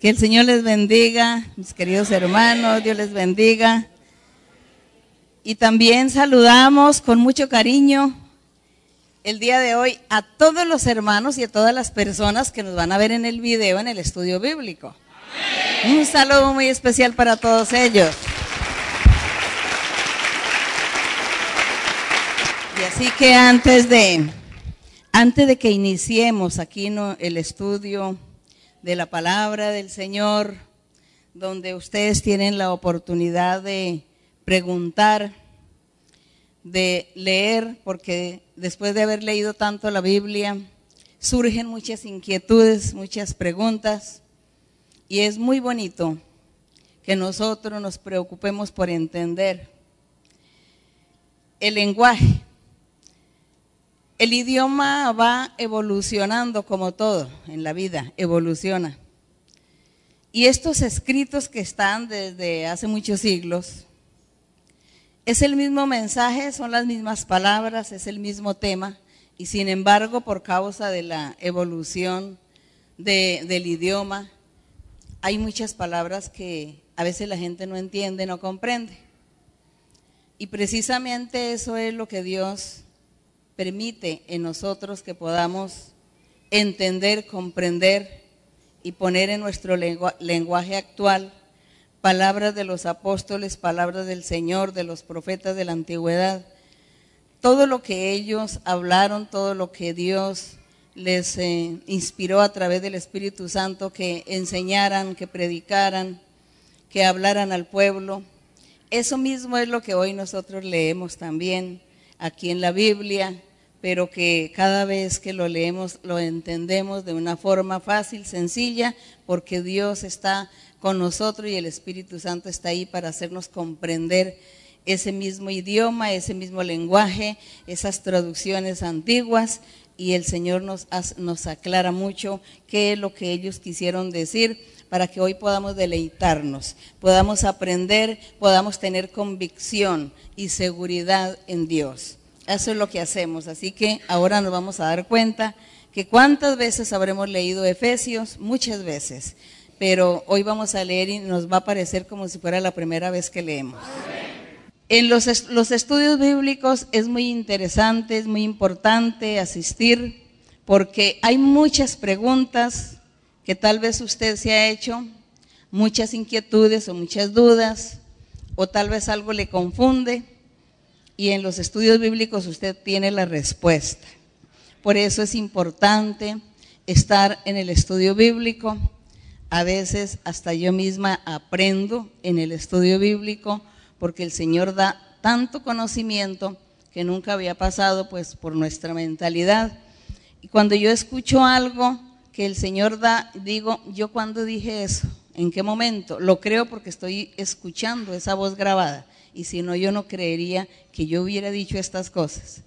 Que el Señor les bendiga, mis queridos hermanos, Dios les bendiga. Y también saludamos con mucho cariño el día de hoy a todos los hermanos y a todas las personas que nos van a ver en el video en el estudio bíblico. Un saludo muy especial para todos ellos. Y así que antes de, antes de que iniciemos aquí el estudio de la palabra del Señor, donde ustedes tienen la oportunidad de preguntar, de leer, porque después de haber leído tanto la Biblia, surgen muchas inquietudes, muchas preguntas, y es muy bonito que nosotros nos preocupemos por entender el lenguaje. El idioma va evolucionando como todo en la vida, evoluciona. Y estos escritos que están desde hace muchos siglos, es el mismo mensaje, son las mismas palabras, es el mismo tema, y sin embargo, por causa de la evolución de, del idioma, hay muchas palabras que a veces la gente no entiende, no comprende. Y precisamente eso es lo que Dios permite en nosotros que podamos entender, comprender y poner en nuestro lenguaje actual palabras de los apóstoles, palabras del Señor, de los profetas de la antigüedad, todo lo que ellos hablaron, todo lo que Dios les eh, inspiró a través del Espíritu Santo que enseñaran, que predicaran, que hablaran al pueblo. Eso mismo es lo que hoy nosotros leemos también aquí en la Biblia, pero que cada vez que lo leemos lo entendemos de una forma fácil, sencilla, porque Dios está con nosotros y el Espíritu Santo está ahí para hacernos comprender ese mismo idioma, ese mismo lenguaje, esas traducciones antiguas y el Señor nos, nos aclara mucho qué es lo que ellos quisieron decir para que hoy podamos deleitarnos, podamos aprender, podamos tener convicción y seguridad en Dios. Eso es lo que hacemos. Así que ahora nos vamos a dar cuenta que cuántas veces habremos leído Efesios, muchas veces, pero hoy vamos a leer y nos va a parecer como si fuera la primera vez que leemos. En los, los estudios bíblicos es muy interesante, es muy importante asistir porque hay muchas preguntas que tal vez usted se ha hecho, muchas inquietudes o muchas dudas, o tal vez algo le confunde, y en los estudios bíblicos usted tiene la respuesta. Por eso es importante estar en el estudio bíblico. A veces hasta yo misma aprendo en el estudio bíblico porque el Señor da tanto conocimiento que nunca había pasado pues por nuestra mentalidad. Y cuando yo escucho algo que el Señor da, digo, ¿yo cuándo dije eso? ¿En qué momento? Lo creo porque estoy escuchando esa voz grabada. Y si no, yo no creería que yo hubiera dicho estas cosas.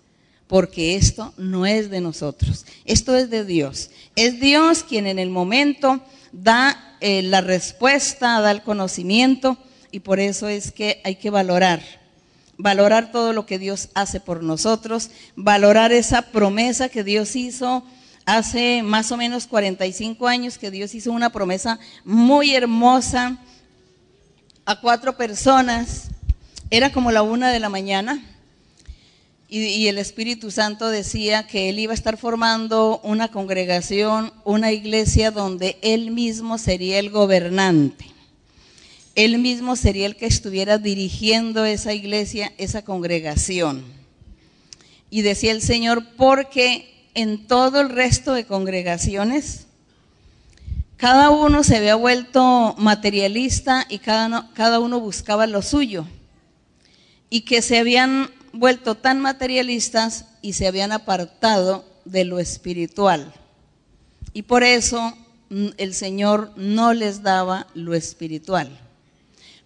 Porque esto no es de nosotros, esto es de Dios. Es Dios quien en el momento da eh, la respuesta, da el conocimiento y por eso es que hay que valorar, valorar todo lo que Dios hace por nosotros, valorar esa promesa que Dios hizo hace más o menos 45 años, que Dios hizo una promesa muy hermosa a cuatro personas. Era como la una de la mañana y, el Espíritu Santo decía que Él iba a estar formando una congregación, una iglesia donde Él mismo sería el gobernante. Él mismo sería el que estuviera dirigiendo esa iglesia, esa congregación. Y decía el Señor, porque en todo el resto de congregaciones, cada uno se había vuelto materialista y cada uno buscaba lo suyo. Y que se habían vuelto tan materialistas y se habían apartado de lo espiritual. Y por eso mm, el Señor no les daba lo espiritual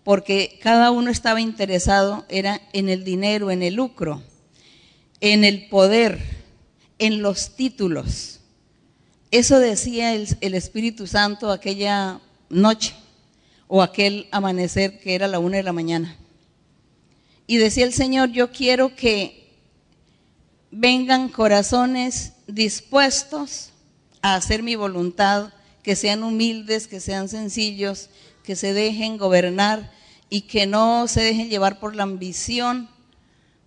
porque cada uno estaba interesado era en el dinero, en el lucro, en el poder, en los títulos. Eso decía el, el Espíritu Santo aquella noche o aquel amanecer que era la una de la mañana. Y decía el Señor, yo quiero que vengan corazones dispuestos a hacer mi voluntad, que sean humildes, que sean sencillos, que se dejen gobernar y que no se dejen llevar por la ambición,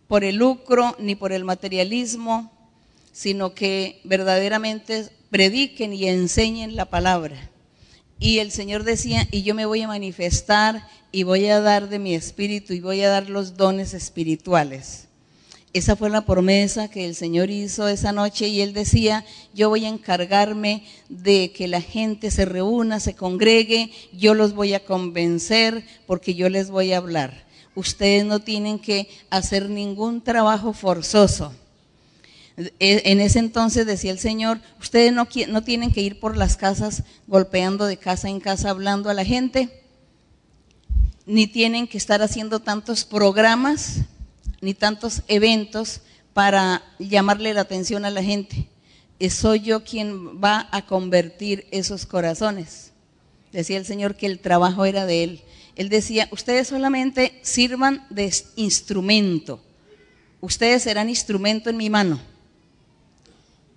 por el lucro ni por el materialismo, sino que verdaderamente prediquen y enseñen la palabra. Y el Señor decía, y yo me voy a manifestar y voy a dar de mi espíritu y voy a dar los dones espirituales. Esa fue la promesa que el Señor hizo esa noche y Él decía, yo voy a encargarme de que la gente se reúna, se congregue, yo los voy a convencer porque yo les voy a hablar. Ustedes no tienen que hacer ningún trabajo forzoso. E, en ese entonces decía el Señor, ustedes no, no tienen que ir por las casas golpeando de casa en casa hablando a la gente, ni tienen que estar haciendo tantos programas, ni tantos eventos para llamarle la atención a la gente. Soy yo quien va a convertir esos corazones. Decía el Señor que el trabajo era de Él. Él decía, ustedes solamente sirvan de instrumento. Ustedes serán instrumento en mi mano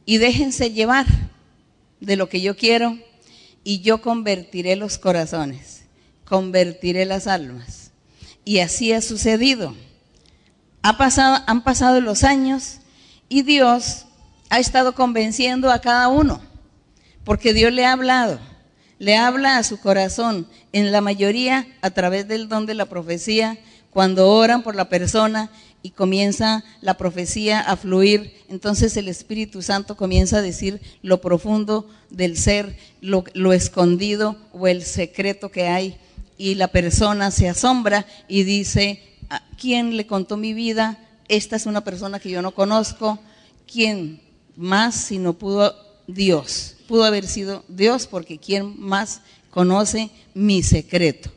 y déjense llevar de lo que yo quiero y yo convertiré los corazones, convertiré las almas. Y así ha sucedido. Ha pasado, han pasado los años y Dios ha estado convenciendo a cada uno, porque Dios le ha hablado, le habla a su corazón, en la mayoría a través del don de la profecía, cuando oran por la persona y comienza la profecía a fluir, entonces el Espíritu Santo comienza a decir lo profundo del ser, lo, escondido o el secreto que hay. Y la persona se asombra y dice, ¿quién le contó mi vida? Esta es una persona que yo no conozco. ¿Quién más si no pudo Dios? Pudo haber sido Dios porque ¿quién más conoce mi secreto?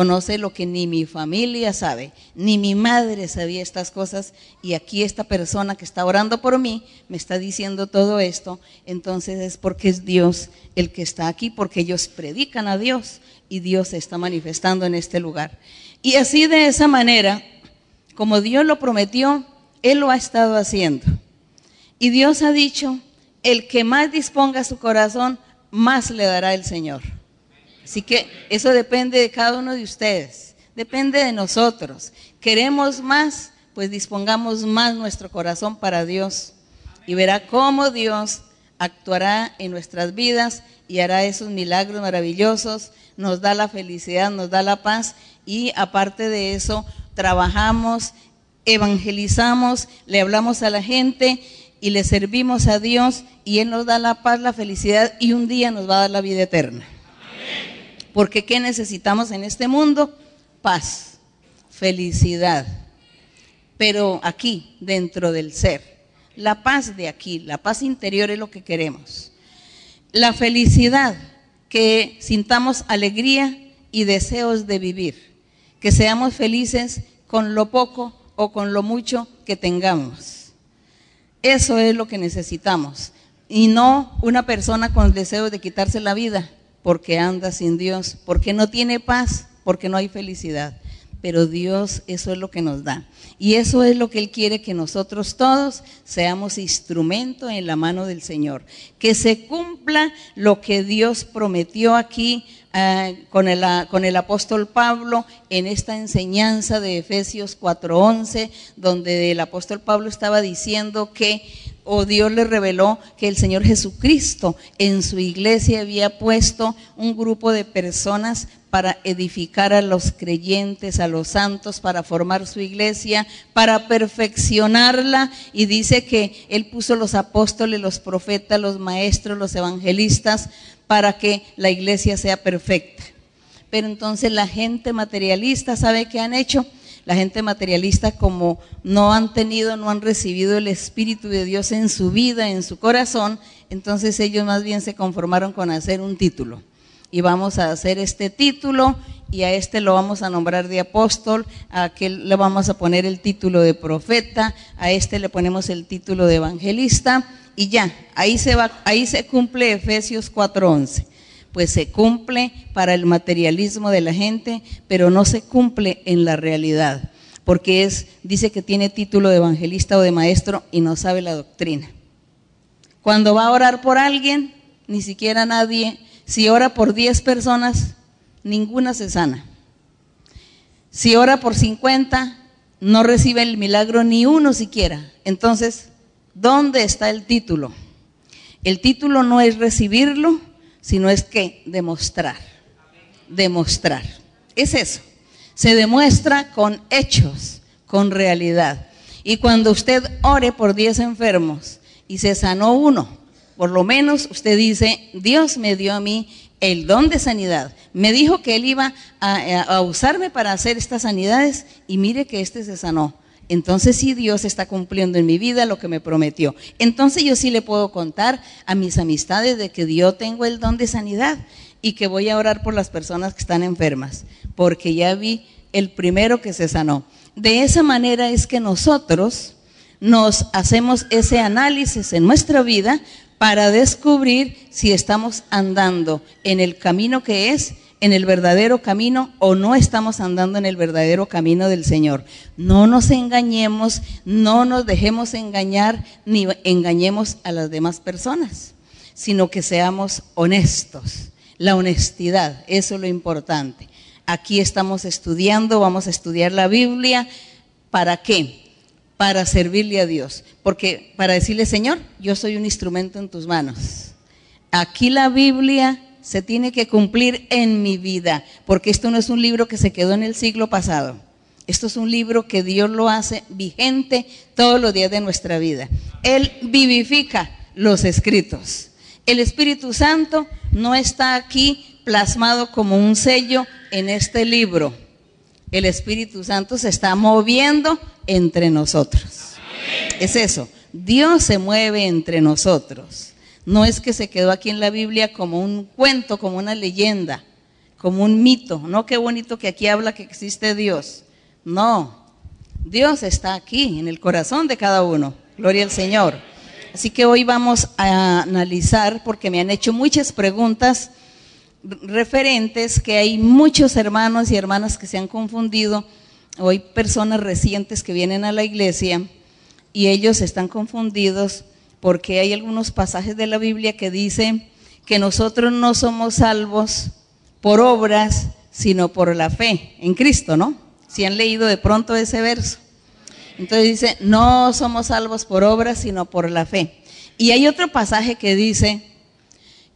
Conoce lo que ni mi familia sabe, ni mi madre sabía estas cosas, y aquí esta persona que está orando por mí me está diciendo todo esto, entonces es porque es Dios el que está aquí, porque ellos predican a Dios y Dios se está manifestando en este lugar. Y así de esa manera, como Dios lo prometió, Él lo ha estado haciendo. Y Dios ha dicho, el que más disponga su corazón, más le dará el Señor. Así que eso depende de cada uno de ustedes, depende de nosotros. ¿Queremos más? Pues dispongamos más nuestro corazón para Dios y verá cómo Dios actuará en nuestras vidas y hará esos milagros maravillosos, nos da la felicidad, nos da la paz y aparte de eso trabajamos, evangelizamos, le hablamos a la gente y le servimos a Dios y Él nos da la paz, la felicidad y un día nos va a dar la vida eterna. Porque ¿qué necesitamos en este mundo? Paz, felicidad. Pero aquí, dentro del ser. La paz de aquí, la paz interior es lo que queremos. La felicidad, que sintamos alegría y deseos de vivir. Que seamos felices con lo poco o con lo mucho que tengamos. Eso es lo que necesitamos. Y no una persona con deseos de quitarse la vida, porque anda sin Dios, porque no tiene paz, porque no hay felicidad. Pero Dios eso es lo que nos da. Y eso es lo que Él quiere que nosotros todos seamos instrumento en la mano del Señor. Que se cumpla lo que Dios prometió aquí eh, con, el, con el apóstol Pablo en esta enseñanza de Efesios 4:11, donde el apóstol Pablo estaba diciendo que o Dios le reveló que el Señor Jesucristo en su iglesia había puesto un grupo de personas para edificar a los creyentes, a los santos, para formar su iglesia, para perfeccionarla. Y dice que Él puso los apóstoles, los profetas, los maestros, los evangelistas, para que la iglesia sea perfecta. Pero entonces la gente materialista, ¿sabe qué han hecho? La gente materialista como no han tenido, no han recibido el Espíritu de Dios en su vida, en su corazón, entonces ellos más bien se conformaron con hacer un título. Y vamos a hacer este título y a este lo vamos a nombrar de apóstol, a aquel le vamos a poner el título de profeta, a este le ponemos el título de evangelista y ya, ahí se va, ahí se cumple Efesios 4:11 pues se cumple para el materialismo de la gente, pero no se cumple en la realidad, porque es, dice que tiene título de evangelista o de maestro y no sabe la doctrina. Cuando va a orar por alguien, ni siquiera nadie Si ora por 10 personas, ninguna se sana. Si ora por 50, no recibe el milagro ni uno siquiera. Entonces, ¿dónde está el título? El título no es recibirlo, sino es que demostrar. Demostrar. Es eso. Se demuestra con hechos, con realidad. Y cuando usted ore por 10 enfermos y se sanó uno, por lo menos usted dice, Dios me dio a mí el don de sanidad. Me dijo que Él iba a, usarme para hacer estas sanidades y mire que este se sanó. Entonces sí Dios está cumpliendo en mi vida lo que me prometió. Entonces yo sí le puedo contar a mis amistades de que Dios tengo el don de sanidad y que voy a orar por las personas que están enfermas, porque ya vi el primero que se sanó. De esa manera es que nosotros nos hacemos ese análisis en nuestra vida para descubrir si estamos andando en el camino que es, en el verdadero camino o no estamos andando en el verdadero camino del Señor. No nos engañemos, no nos dejemos engañar ni engañemos a las demás personas, sino que seamos honestos. La honestidad, eso es lo importante. Aquí estamos estudiando, vamos a estudiar la Biblia. ¿Para qué? para servirle a Dios. Porque para decirle, Señor, yo soy un instrumento en tus manos. Aquí la Biblia se tiene que cumplir en mi vida, porque esto no es un libro que se quedó en el siglo pasado. Esto es un libro que Dios lo hace vigente todos los días de nuestra vida. Él vivifica los escritos. El Espíritu Santo no está aquí plasmado como un sello en este libro. El Espíritu Santo se está moviendo entre nosotros. Es eso, Dios se mueve entre nosotros. No es que se quedó aquí en la Biblia como un cuento, como una leyenda, como un mito. No, qué bonito que aquí habla que existe Dios. No, Dios está aquí en el corazón de cada uno. Gloria al Señor. Así que hoy vamos a analizar, porque me han hecho muchas preguntas referentes, que hay muchos hermanos y hermanas que se han confundido Hoy personas recientes que vienen a la iglesia y ellos están confundidos porque hay algunos pasajes de la Biblia que dicen que nosotros no somos salvos por obras, sino por la fe en Cristo, ¿no? Si han leído de pronto ese verso. Entonces dice, no somos salvos por obras, sino por la fe. Y hay otro pasaje que dice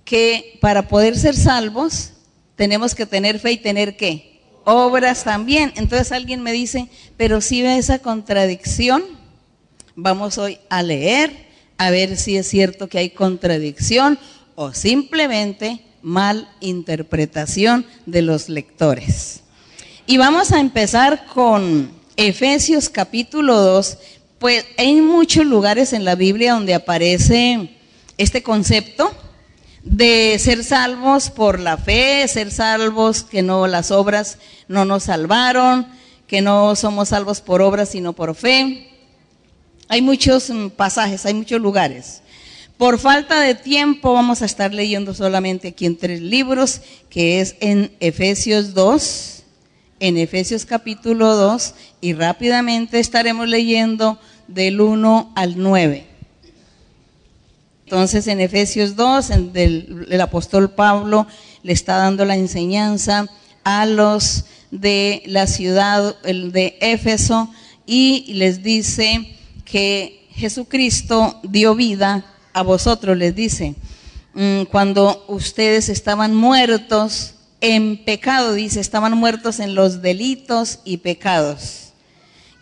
que para poder ser salvos tenemos que tener fe y tener qué? obras también. Entonces alguien me dice, pero si ve esa contradicción, vamos hoy a leer, a ver si es cierto que hay contradicción o simplemente mal interpretación de los lectores. Y vamos a empezar con Efesios capítulo 2, pues hay muchos lugares en la Biblia donde aparece este concepto de ser salvos por la fe, ser salvos que no las obras no nos salvaron, que no somos salvos por obras sino por fe. Hay muchos mm, pasajes, hay muchos lugares. Por falta de tiempo vamos a estar leyendo solamente aquí en tres libros, que es en Efesios 2, en Efesios capítulo 2, y rápidamente estaremos leyendo del 1 al 9. Entonces en Efesios 2, el, apóstol Pablo le está dando la enseñanza a los de la ciudad de Éfeso y les dice que Jesucristo dio vida a vosotros, les dice, mm, cuando ustedes estaban muertos en pecado, dice, estaban muertos en los delitos y pecados.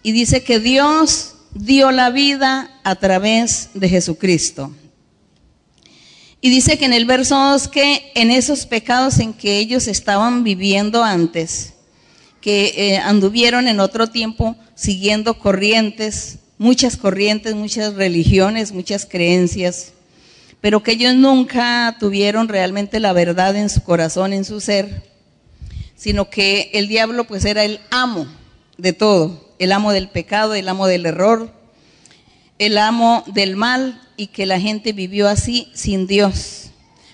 Y dice que Dios dio la vida a través de Jesucristo. Y dice que en el verso 2 que en esos pecados en que ellos estaban viviendo antes, que eh, anduvieron en otro tiempo siguiendo corrientes, muchas corrientes, muchas religiones, muchas creencias, pero que ellos nunca tuvieron realmente la verdad en su corazón, en su ser, sino que el diablo pues era el amo de todo, el amo del pecado, el amo del error, el amo del mal y que la gente vivió así sin Dios.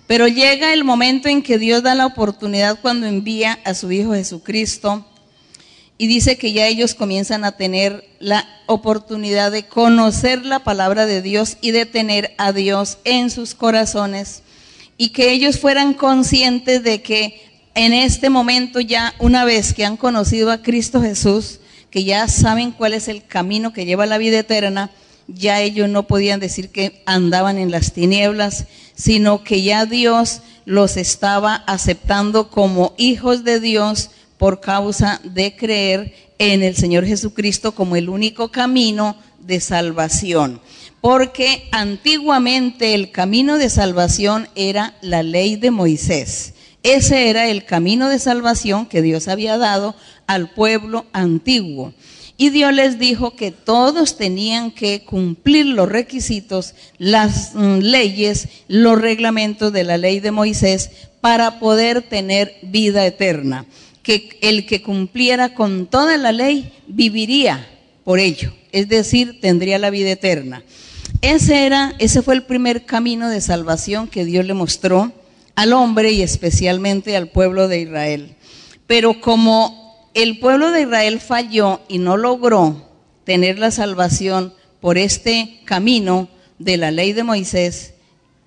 Pero llega el momento en que Dios da la oportunidad cuando envía a su Hijo Jesucristo y dice que ya ellos comienzan a tener la oportunidad de conocer la palabra de Dios y de tener a Dios en sus corazones y que ellos fueran conscientes de que en este momento ya una vez que han conocido a Cristo Jesús, que ya saben cuál es el camino que lleva a la vida eterna, ya ellos no podían decir que andaban en las tinieblas, sino que ya Dios los estaba aceptando como hijos de Dios por causa de creer en el Señor Jesucristo como el único camino de salvación. Porque antiguamente el camino de salvación era la ley de Moisés. Ese era el camino de salvación que Dios había dado al pueblo antiguo. Y Dios les dijo que todos tenían que cumplir los requisitos, las mm, leyes, los reglamentos de la ley de Moisés para poder tener vida eterna. Que el que cumpliera con toda la ley viviría por ello, es decir, tendría la vida eterna. Ese era, ese fue el primer camino de salvación que Dios le mostró al hombre y especialmente al pueblo de Israel. Pero como el pueblo de Israel falló y no logró tener la salvación por este camino de la ley de Moisés,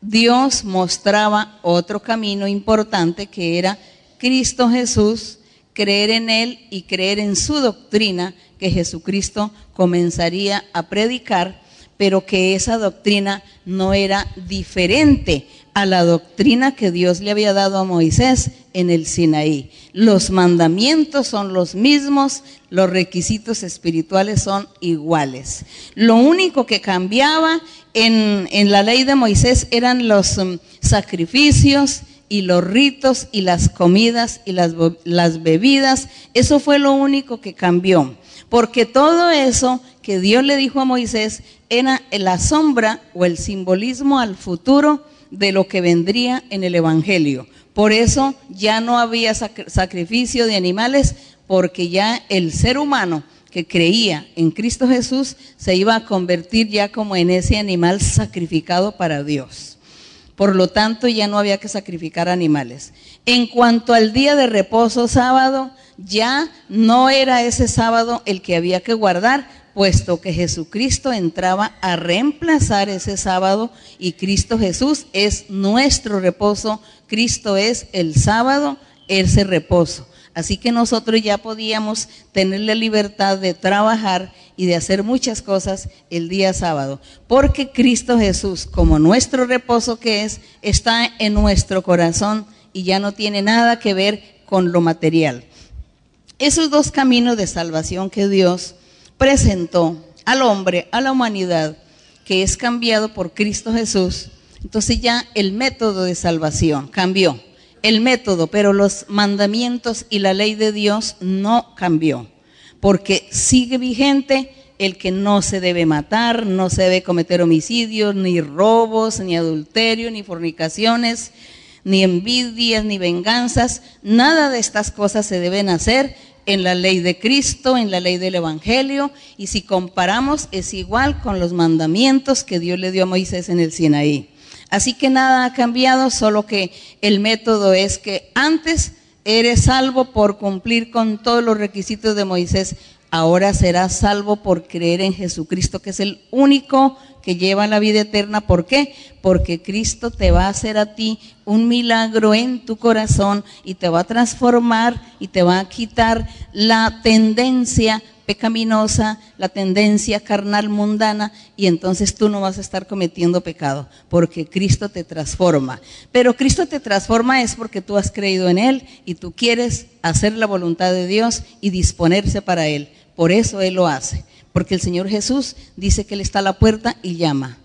Dios mostraba otro camino importante que era Cristo Jesús, creer en Él y creer en su doctrina que Jesucristo comenzaría a predicar, pero que esa doctrina no era diferente a la doctrina que Dios le había dado a Moisés en el Sinaí. Los mandamientos son los mismos, los requisitos espirituales son iguales. Lo único que cambiaba en, la ley de Moisés eran los um, sacrificios y los ritos y las comidas y las, las bebidas. Eso fue lo único que cambió. Porque todo eso que Dios le dijo a Moisés era la sombra o el simbolismo al futuro de lo que vendría en el Evangelio. Por eso ya no había sacrificio de animales, porque ya el ser humano que creía en Cristo Jesús se iba a convertir ya como en ese animal sacrificado para Dios. Por lo tanto, ya no había que sacrificar animales. En cuanto al día de reposo sábado, ya no era ese sábado el que había que guardar, puesto que Jesucristo entraba a reemplazar ese sábado y Cristo Jesús es nuestro reposo, Cristo es el sábado, ese reposo. Así que nosotros ya podíamos tener la libertad de trabajar y de hacer muchas cosas el día sábado, porque Cristo Jesús, como nuestro reposo que es, está en nuestro corazón y ya no tiene nada que ver con lo material. Esos dos caminos de salvación que Dios presentó al hombre, a la humanidad, que es cambiado por Cristo Jesús, entonces ya el método de salvación cambió. El método, pero los mandamientos y la ley de Dios no cambió, porque sigue vigente el que no se debe matar, no se debe cometer homicidios, ni robos, ni adulterio, ni fornicaciones, ni envidias, ni venganzas. Nada de estas cosas se deben hacer, en la ley de Cristo, en la ley del Evangelio, y si comparamos es igual con los mandamientos que Dios le dio a Moisés en el Sinaí. Así que nada ha cambiado, solo que el método es que antes eres salvo por cumplir con todos los requisitos de Moisés, ahora serás salvo por creer en Jesucristo, que es el único que lleva la vida eterna. ¿Por qué? Porque Cristo te va a hacer a ti un milagro en tu corazón y te va a transformar y te va a quitar la tendencia pecaminosa, la tendencia carnal mundana, y entonces tú no vas a estar cometiendo pecado, porque Cristo te transforma. Pero Cristo te transforma es porque tú has creído en Él y tú quieres hacer la voluntad de Dios y disponerse para Él. Por eso Él lo hace. Porque el Señor Jesús dice que Él está a la puerta y llama.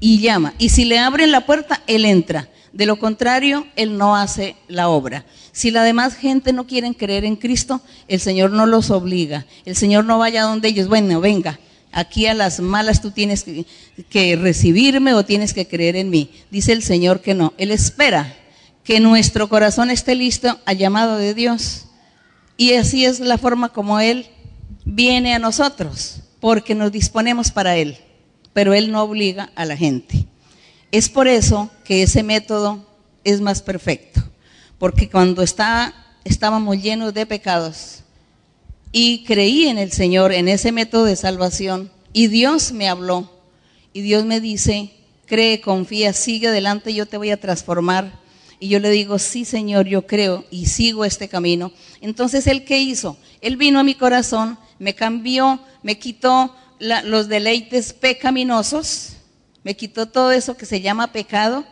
Y llama. Y si le abren la puerta, Él entra. De lo contrario, Él no hace la obra. Si la demás gente no quieren creer en Cristo, el Señor no los obliga. El Señor no vaya donde ellos, bueno, venga, aquí a las malas tú tienes que, que recibirme o tienes que creer en mí. Dice el Señor que no. Él espera que nuestro corazón esté listo al llamado de Dios. Y así es la forma como Él viene a nosotros, porque nos disponemos para Él, pero Él no obliga a la gente. Es por eso que ese método es más perfecto, porque cuando está, estábamos llenos de pecados y creí en el Señor, en ese método de salvación, y Dios me habló, y Dios me dice, cree, confía, sigue adelante, yo te voy a transformar Y yo le digo, sí, Señor, yo creo y sigo este camino. Entonces, ¿él qué hizo? Él vino a mi corazón, me cambió, me quitó los deleites pecaminosos, me quitó todo eso que se llama pecado.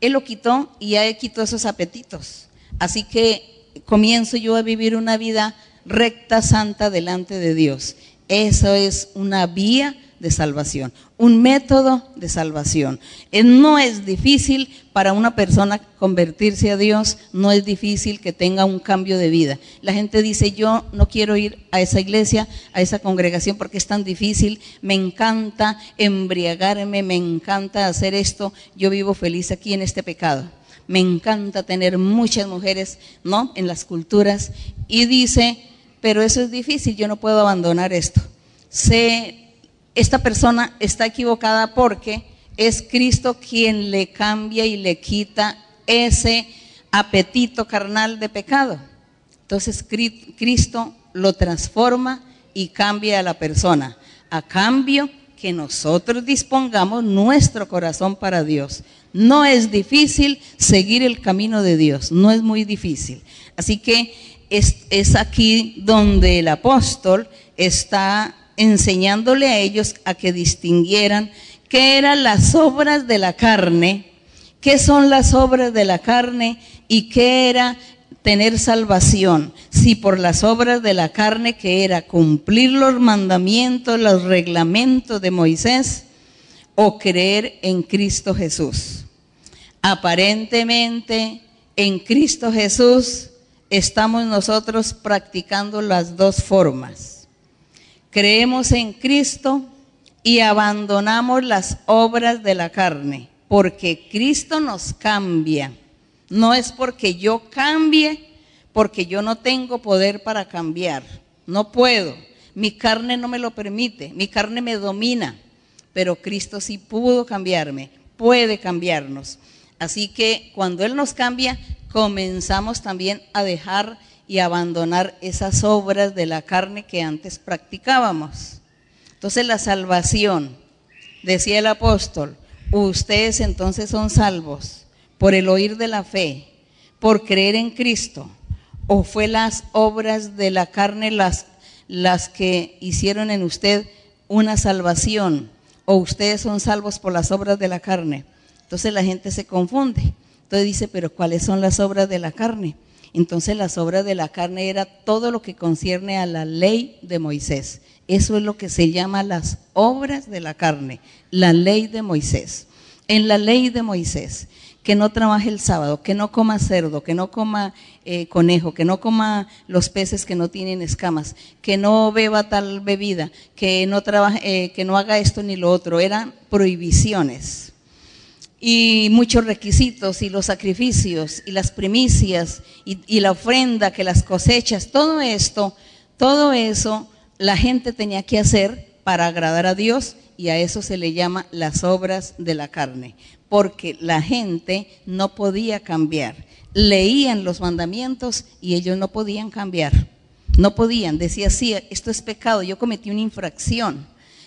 Él lo quitó y ya quitó esos apetitos. Así que comienzo yo a vivir una vida recta, santa delante de Dios. Eso es una vía de salvación, un método de salvación. Eh, no es difícil para una persona convertirse a Dios, no es difícil que tenga un cambio de vida. La gente dice, yo no quiero ir a esa iglesia, a esa congregación porque es tan difícil, me encanta embriagarme, me encanta hacer esto, yo vivo feliz aquí en este pecado. Me encanta tener muchas mujeres, ¿no? En las culturas. Y dice, pero eso es difícil, yo no puedo abandonar esto. Sé esta persona está equivocada porque es Cristo quien le cambia y le quita ese apetito carnal de pecado. Entonces Cristo lo transforma y cambia a la persona, a cambio que nosotros dispongamos nuestro corazón para Dios. No es difícil seguir el camino de Dios, no es muy difícil. Así que es, es aquí donde el apóstol está enseñándole a ellos a que distinguieran qué eran las obras de la carne, qué son las obras de la carne y qué era tener salvación, si por las obras de la carne que era cumplir los mandamientos, los reglamentos de Moisés, o creer en Cristo Jesús. Aparentemente, en Cristo Jesús estamos nosotros practicando las dos formas creemos en Cristo y abandonamos las obras de la carne, porque Cristo nos cambia. No es porque yo cambie, porque yo no tengo poder para cambiar. No puedo. Mi carne no me lo permite. Mi carne me domina. Pero Cristo sí pudo cambiarme, puede cambiarnos. Así que cuando Él nos cambia, comenzamos también a dejar y abandonar esas obras de la carne que antes practicábamos. Entonces la salvación, decía el apóstol, ustedes entonces son salvos por el oír de la fe, por creer en Cristo, o fue las obras de la carne las, las que hicieron en usted una salvación, o ustedes son salvos por las obras de la carne. Entonces la gente se confunde. Entonces dice, pero ¿cuáles son las obras de la carne? Entonces las obras de la carne era todo lo que concierne a la ley de Moisés. Eso es lo que se llama las obras de la carne, la ley de Moisés. En la ley de Moisés, que no trabaje el sábado, que no coma cerdo, que no coma eh, conejo, que no coma los peces que no tienen escamas, que no beba tal bebida, que no, trabaje, eh, que no haga esto ni lo otro, eran prohibiciones y muchos requisitos y los sacrificios y las primicias y, la ofrenda que las cosechas, todo esto, todo eso la gente tenía que hacer para agradar a Dios y a eso se le llama las obras de la carne, porque la gente no podía cambiar. Leían los mandamientos y ellos no podían cambiar. No podían, decía, sí, esto es pecado, yo cometí una infracción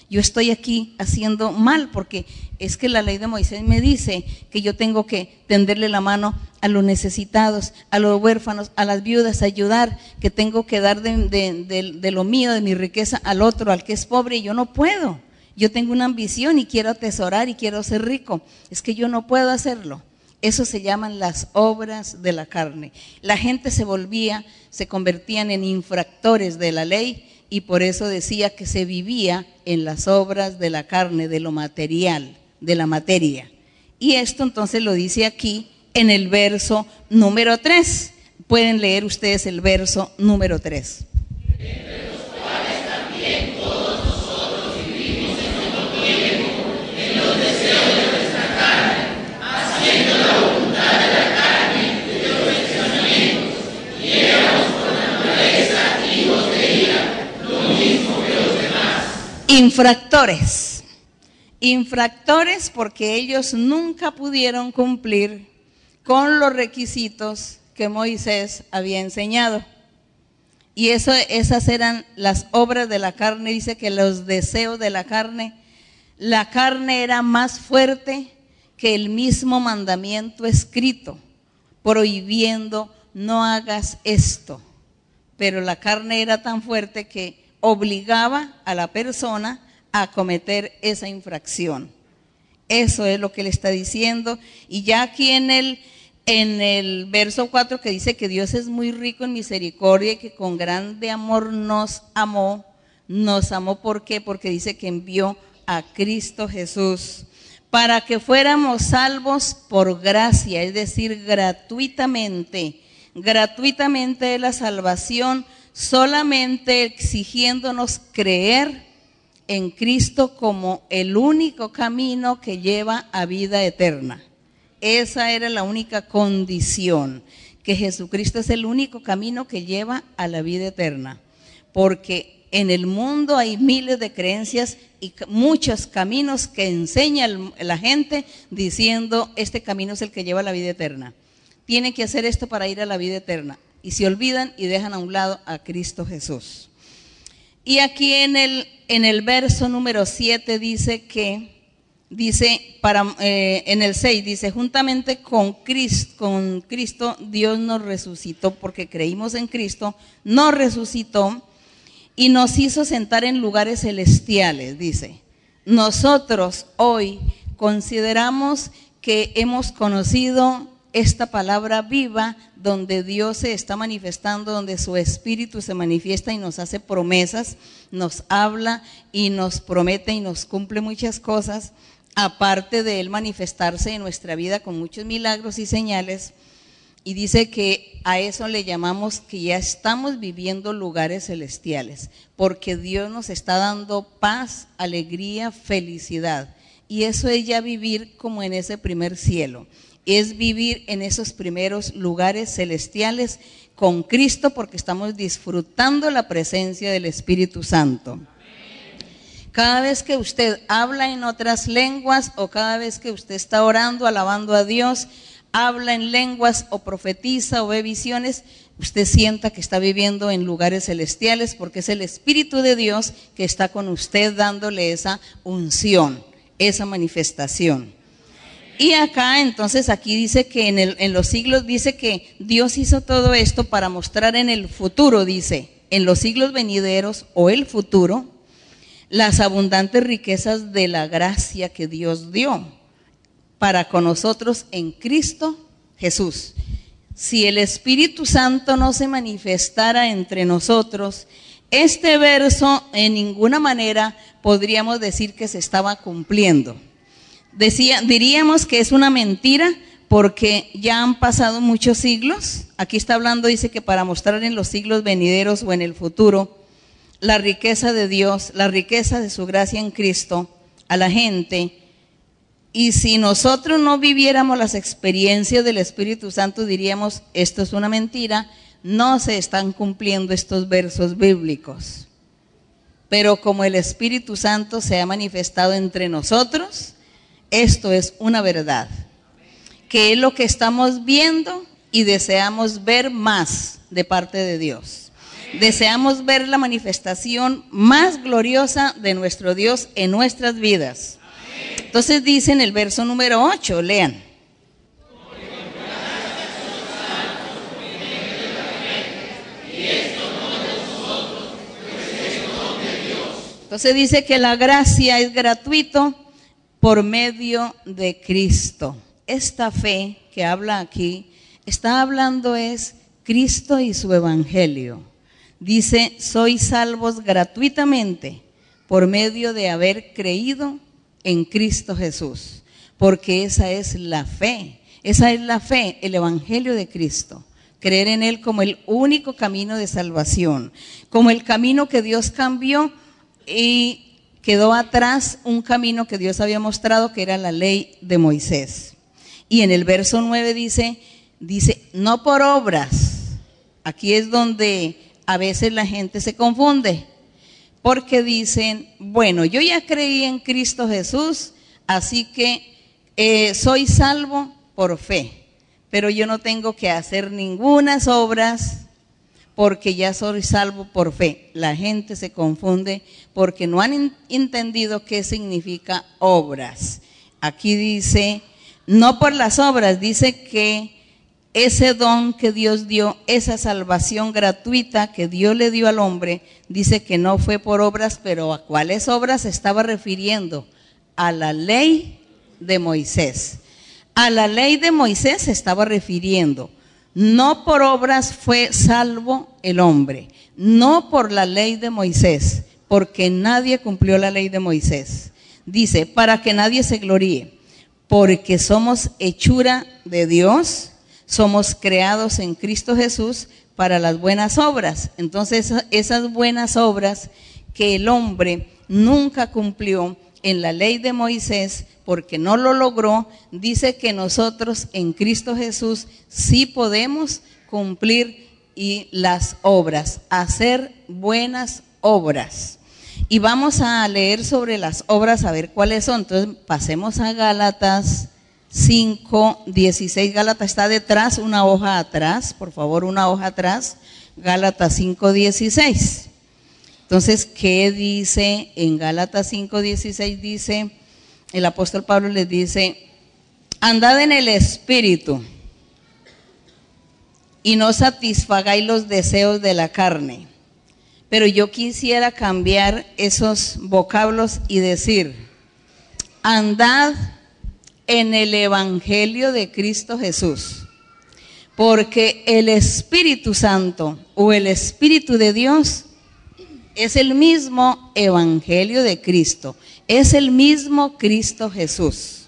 yo estoy aquí haciendo mal porque es que la ley de Moisés me dice que yo tengo que tenderle la mano a los necesitados, a los huérfanos, a las viudas, ayudar, que tengo que dar de, lo mío, de mi riqueza al otro, al que es pobre, y yo no puedo. Yo tengo una ambición y quiero atesorar y quiero ser rico. Es que yo no puedo hacerlo. Eso se llaman las obras de la carne. La gente se volvía, se convertían en infractores de la ley y por eso decía que se vivía en las obras de la carne, de lo material, de la materia. Y esto entonces lo dice aquí en el verso número 3. Pueden leer ustedes el verso número 3. Infractores. Infractores porque ellos nunca pudieron cumplir con los requisitos que Moisés había enseñado. Y eso, esas eran las obras de la carne. Dice que los deseos de la carne, la carne era más fuerte que el mismo mandamiento escrito prohibiendo, no hagas esto. Pero la carne era tan fuerte que obligaba a la persona a cometer esa infracción. Eso es lo que le está diciendo. Y ya aquí en el, en el verso 4 que dice que Dios es muy rico en misericordia y que con grande amor nos amó. Nos amó ¿por qué? Porque dice que envió a Cristo Jesús para que fuéramos salvos por gracia, es decir, gratuitamente. Gratuitamente la salvación, solamente exigiéndonos creer en Cristo como el único camino que lleva a vida eterna. Esa era la única condición, que Jesucristo es el único camino que lleva a la vida eterna. Porque en el mundo hay miles de creencias y muchos caminos que enseña la gente diciendo, este camino es el que lleva a la vida eterna. Tienen que hacer esto para ir a la vida eterna. Y se olvidan y dejan a un lado a Cristo Jesús. Y aquí en el, en el verso número 7 dice que, dice, para, eh, en el 6 dice, juntamente con Cristo, con Cristo Dios nos resucitó porque creímos en Cristo, nos resucitó y nos hizo sentar en lugares celestiales, dice. Nosotros hoy consideramos que hemos conocido esta palabra viva donde Dios se está manifestando, donde su Espíritu se manifiesta y nos hace promesas, nos habla y nos promete y nos cumple muchas cosas, aparte de Él manifestarse en nuestra vida con muchos milagros y señales. Y dice que a eso le llamamos que ya estamos viviendo lugares celestiales, porque Dios nos está dando paz, alegría, felicidad. Y eso es ya vivir como en ese primer cielo es vivir en esos primeros lugares celestiales con Cristo porque estamos disfrutando la presencia del Espíritu Santo. Cada vez que usted habla en otras lenguas o cada vez que usted está orando, alabando a Dios, habla en lenguas o profetiza o ve visiones, usted sienta que está viviendo en lugares celestiales porque es el Espíritu de Dios que está con usted dándole esa unción, esa manifestación. Y acá entonces aquí dice que en, el, en, los siglos dice que Dios hizo todo esto para mostrar en el futuro, dice, en los siglos venideros o el futuro, las abundantes riquezas de la gracia que Dios dio para con nosotros en Cristo Jesús. Si el Espíritu Santo no se manifestara entre nosotros, este verso en ninguna manera podríamos decir que se estaba cumpliendo Decía, diríamos que es una mentira porque ya han pasado muchos siglos. Aquí está hablando, dice que para mostrar en los siglos venideros o en el futuro la riqueza de Dios, la riqueza de su gracia en Cristo a la gente. Y si nosotros no viviéramos las experiencias del Espíritu Santo, diríamos, esto es una mentira, no se están cumpliendo estos versos bíblicos. Pero como el Espíritu Santo se ha manifestado entre nosotros, esto es una verdad, que es lo que estamos viendo y deseamos ver más de parte de Dios. Deseamos ver la manifestación más gloriosa de nuestro Dios en nuestras vidas. Entonces dice en el verso número 8, lean. Entonces dice que la gracia es gratuito por medio de Cristo. Esta fe que habla aquí, está hablando es Cristo y su Evangelio. Dice, soy salvos gratuitamente por medio de haber creído en Cristo Jesús, porque esa es la fe, esa es la fe, el Evangelio de Cristo. Creer en Él como el único camino de salvación, como el camino que Dios cambió y quedó atrás un camino que Dios había mostrado, que era la ley de Moisés. Y en el verso 9 dice, dice, no por obras. Aquí es donde a veces la gente se confunde, porque dicen, bueno, yo ya creí en Cristo Jesús, así que eh, soy salvo por fe, pero yo no tengo que hacer ninguna obras porque ya soy salvo por fe. La gente se confunde porque no han entendido qué significa obras. Aquí dice, no por las obras, dice que ese don que Dios dio, esa salvación gratuita que Dios le dio al hombre, dice que no fue por obras, pero ¿a cuáles obras se estaba refiriendo? A la ley de Moisés. A la ley de Moisés se estaba refiriendo. No por obras fue salvo el hombre, no por la ley de Moisés, porque nadie cumplió la ley de Moisés. Dice, para que nadie se gloríe, porque somos hechura de Dios, somos creados en Cristo Jesús para las buenas obras. Entonces, esas buenas obras que el hombre nunca cumplió en la ley de Moisés, porque no lo logró, dice que nosotros en Cristo Jesús sí podemos cumplir y las obras, hacer buenas obras. Y vamos a leer sobre las obras, a ver cuáles son. Entonces, pasemos a Gálatas 5, 16. Gálatas está detrás, una hoja atrás, por favor, una hoja atrás. Gálatas 5, 16. Entonces, ¿qué dice en Gálatas 5, 16? Dice, el apóstol Pablo les dice, andad en el espíritu y no satisfagáis los deseos de la carne. Pero yo quisiera cambiar esos vocablos y decir, andad en el Evangelio de Cristo Jesús. Porque el Espíritu Santo o el Espíritu de Dios es el mismo Evangelio de Cristo. Es el mismo Cristo Jesús.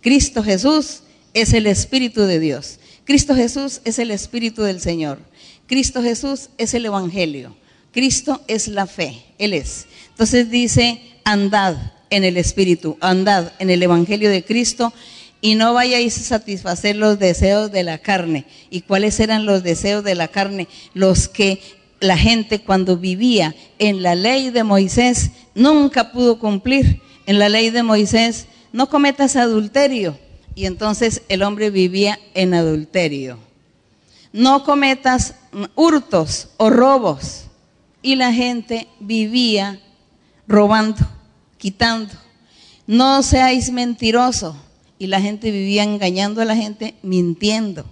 Cristo Jesús es el Espíritu de Dios. Cristo Jesús es el Espíritu del Señor. Cristo Jesús es el Evangelio. Cristo es la fe. Él es. Entonces dice, andad en el Espíritu, andad en el Evangelio de Cristo y no vayáis a satisfacer los deseos de la carne. ¿Y cuáles eran los deseos de la carne? Los que la gente cuando vivía en la ley de Moisés nunca pudo cumplir. En la ley de Moisés no cometas adulterio. Y entonces el hombre vivía en adulterio. No cometas hurtos o robos. Y la gente vivía robando quitando. No seáis mentirosos. Y la gente vivía engañando a la gente, mintiendo.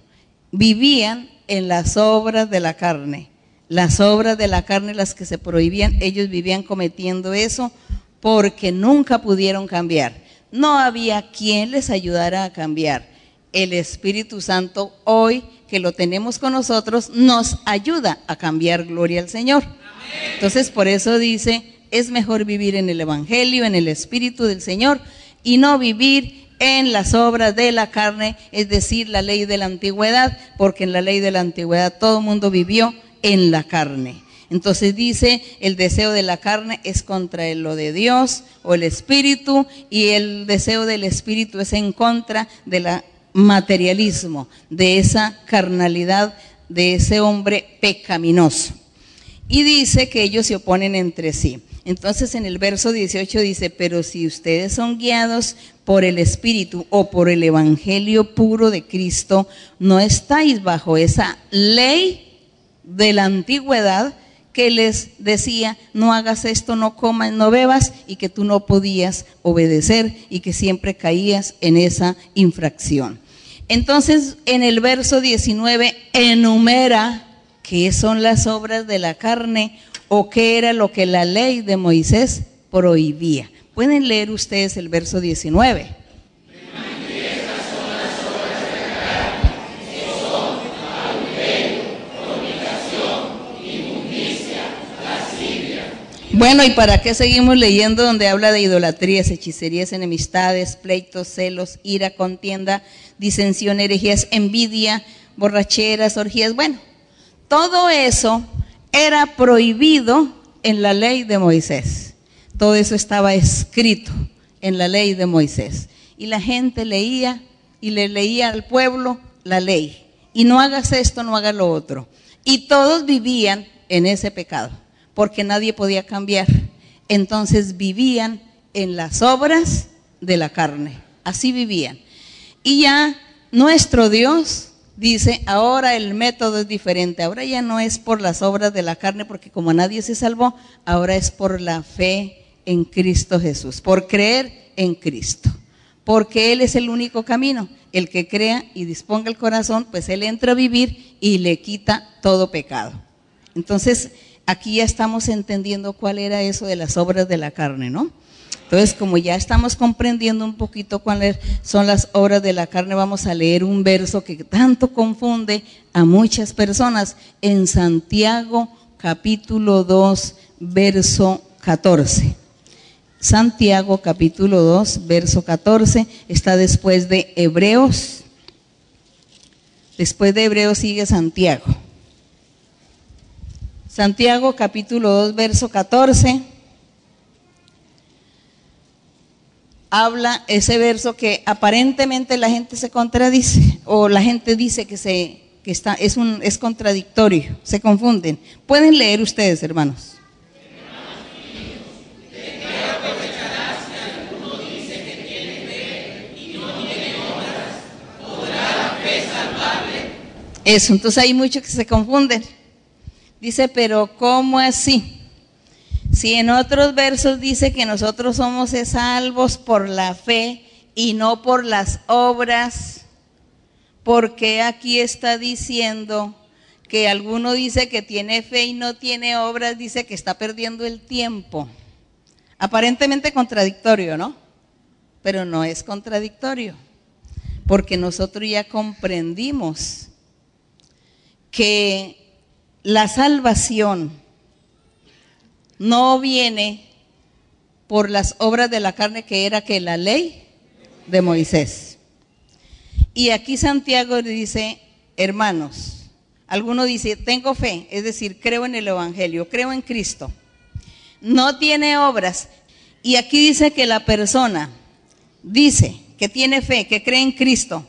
Vivían en las obras de la carne. Las obras de la carne, las que se prohibían, ellos vivían cometiendo eso porque nunca pudieron cambiar. No había quien les ayudara a cambiar. El Espíritu Santo hoy que lo tenemos con nosotros nos ayuda a cambiar gloria al Señor. Entonces por eso dice, es mejor vivir en el Evangelio, en el Espíritu del Señor, y no vivir en las obras de la carne, es decir, la ley de la antigüedad, porque en la ley de la antigüedad todo el mundo vivió en la carne. Entonces dice, el deseo de la carne es contra lo de Dios o el Espíritu, y el deseo del Espíritu es en contra del materialismo, de esa carnalidad, de ese hombre pecaminoso. Y dice que ellos se oponen entre sí. Entonces en el verso 18 dice, pero si ustedes son guiados por el Espíritu o por el Evangelio puro de Cristo, no estáis bajo esa ley de la antigüedad que les decía, no hagas esto, no comas, no bebas, y que tú no podías obedecer y que siempre caías en esa infracción. Entonces, en el verso 19 enumera qué son las obras de la carne o qué era lo que la ley de Moisés prohibía. Pueden leer ustedes el verso 19. Bueno, ¿y para qué seguimos leyendo donde habla de idolatrías, hechicerías, enemistades, pleitos, celos, ira, contienda, disensión, herejías, envidia, borracheras, orgías? Bueno, todo eso era prohibido en la ley de Moisés. Todo eso estaba escrito en la ley de Moisés. Y la gente leía y le leía al pueblo la ley. Y no hagas esto, no hagas lo otro. Y todos vivían en ese pecado, porque nadie podía cambiar. Entonces vivían en las obras de la carne. Así vivían. Y ya nuestro Dios dice, ahora el método es diferente, ahora ya no es por las obras de la carne, porque como nadie se salvó, ahora es por la fe en Cristo Jesús, por creer en Cristo, porque Él es el único camino. el que crea y disponga el corazón, pues Él entra a vivir y le quita todo pecado. Entonces, aquí ya estamos entendiendo cuál era eso de las obras de la carne, ¿no? Entonces, como ya estamos comprendiendo un poquito cuáles son las obras de la carne, vamos a leer un verso que tanto confunde a muchas personas en Santiago capítulo 2, verso 14. Santiago capítulo 2, verso 14, está después de Hebreos. Después de Hebreos sigue Santiago. Santiago capítulo 2, verso 14. Habla ese verso que aparentemente la gente se contradice o la gente dice que se que está es un es contradictorio, se confunden. Pueden leer ustedes, hermanos. Eso, entonces hay muchos que se confunden. Dice, pero ¿cómo así? Si en otros versos dice que nosotros somos salvos por la fe y no por las obras, ¿por qué aquí está diciendo que alguno dice que tiene fe y no tiene obras, dice que está perdiendo el tiempo? Aparentemente contradictorio, ¿no? Pero no es contradictorio, porque nosotros ya comprendimos que la salvación no viene por las obras de la carne que era que la ley de Moisés. Y aquí Santiago dice, hermanos, alguno dice, tengo fe, es decir, creo en el Evangelio, creo en Cristo. No tiene obras. Y aquí dice que la persona dice que tiene fe, que cree en Cristo,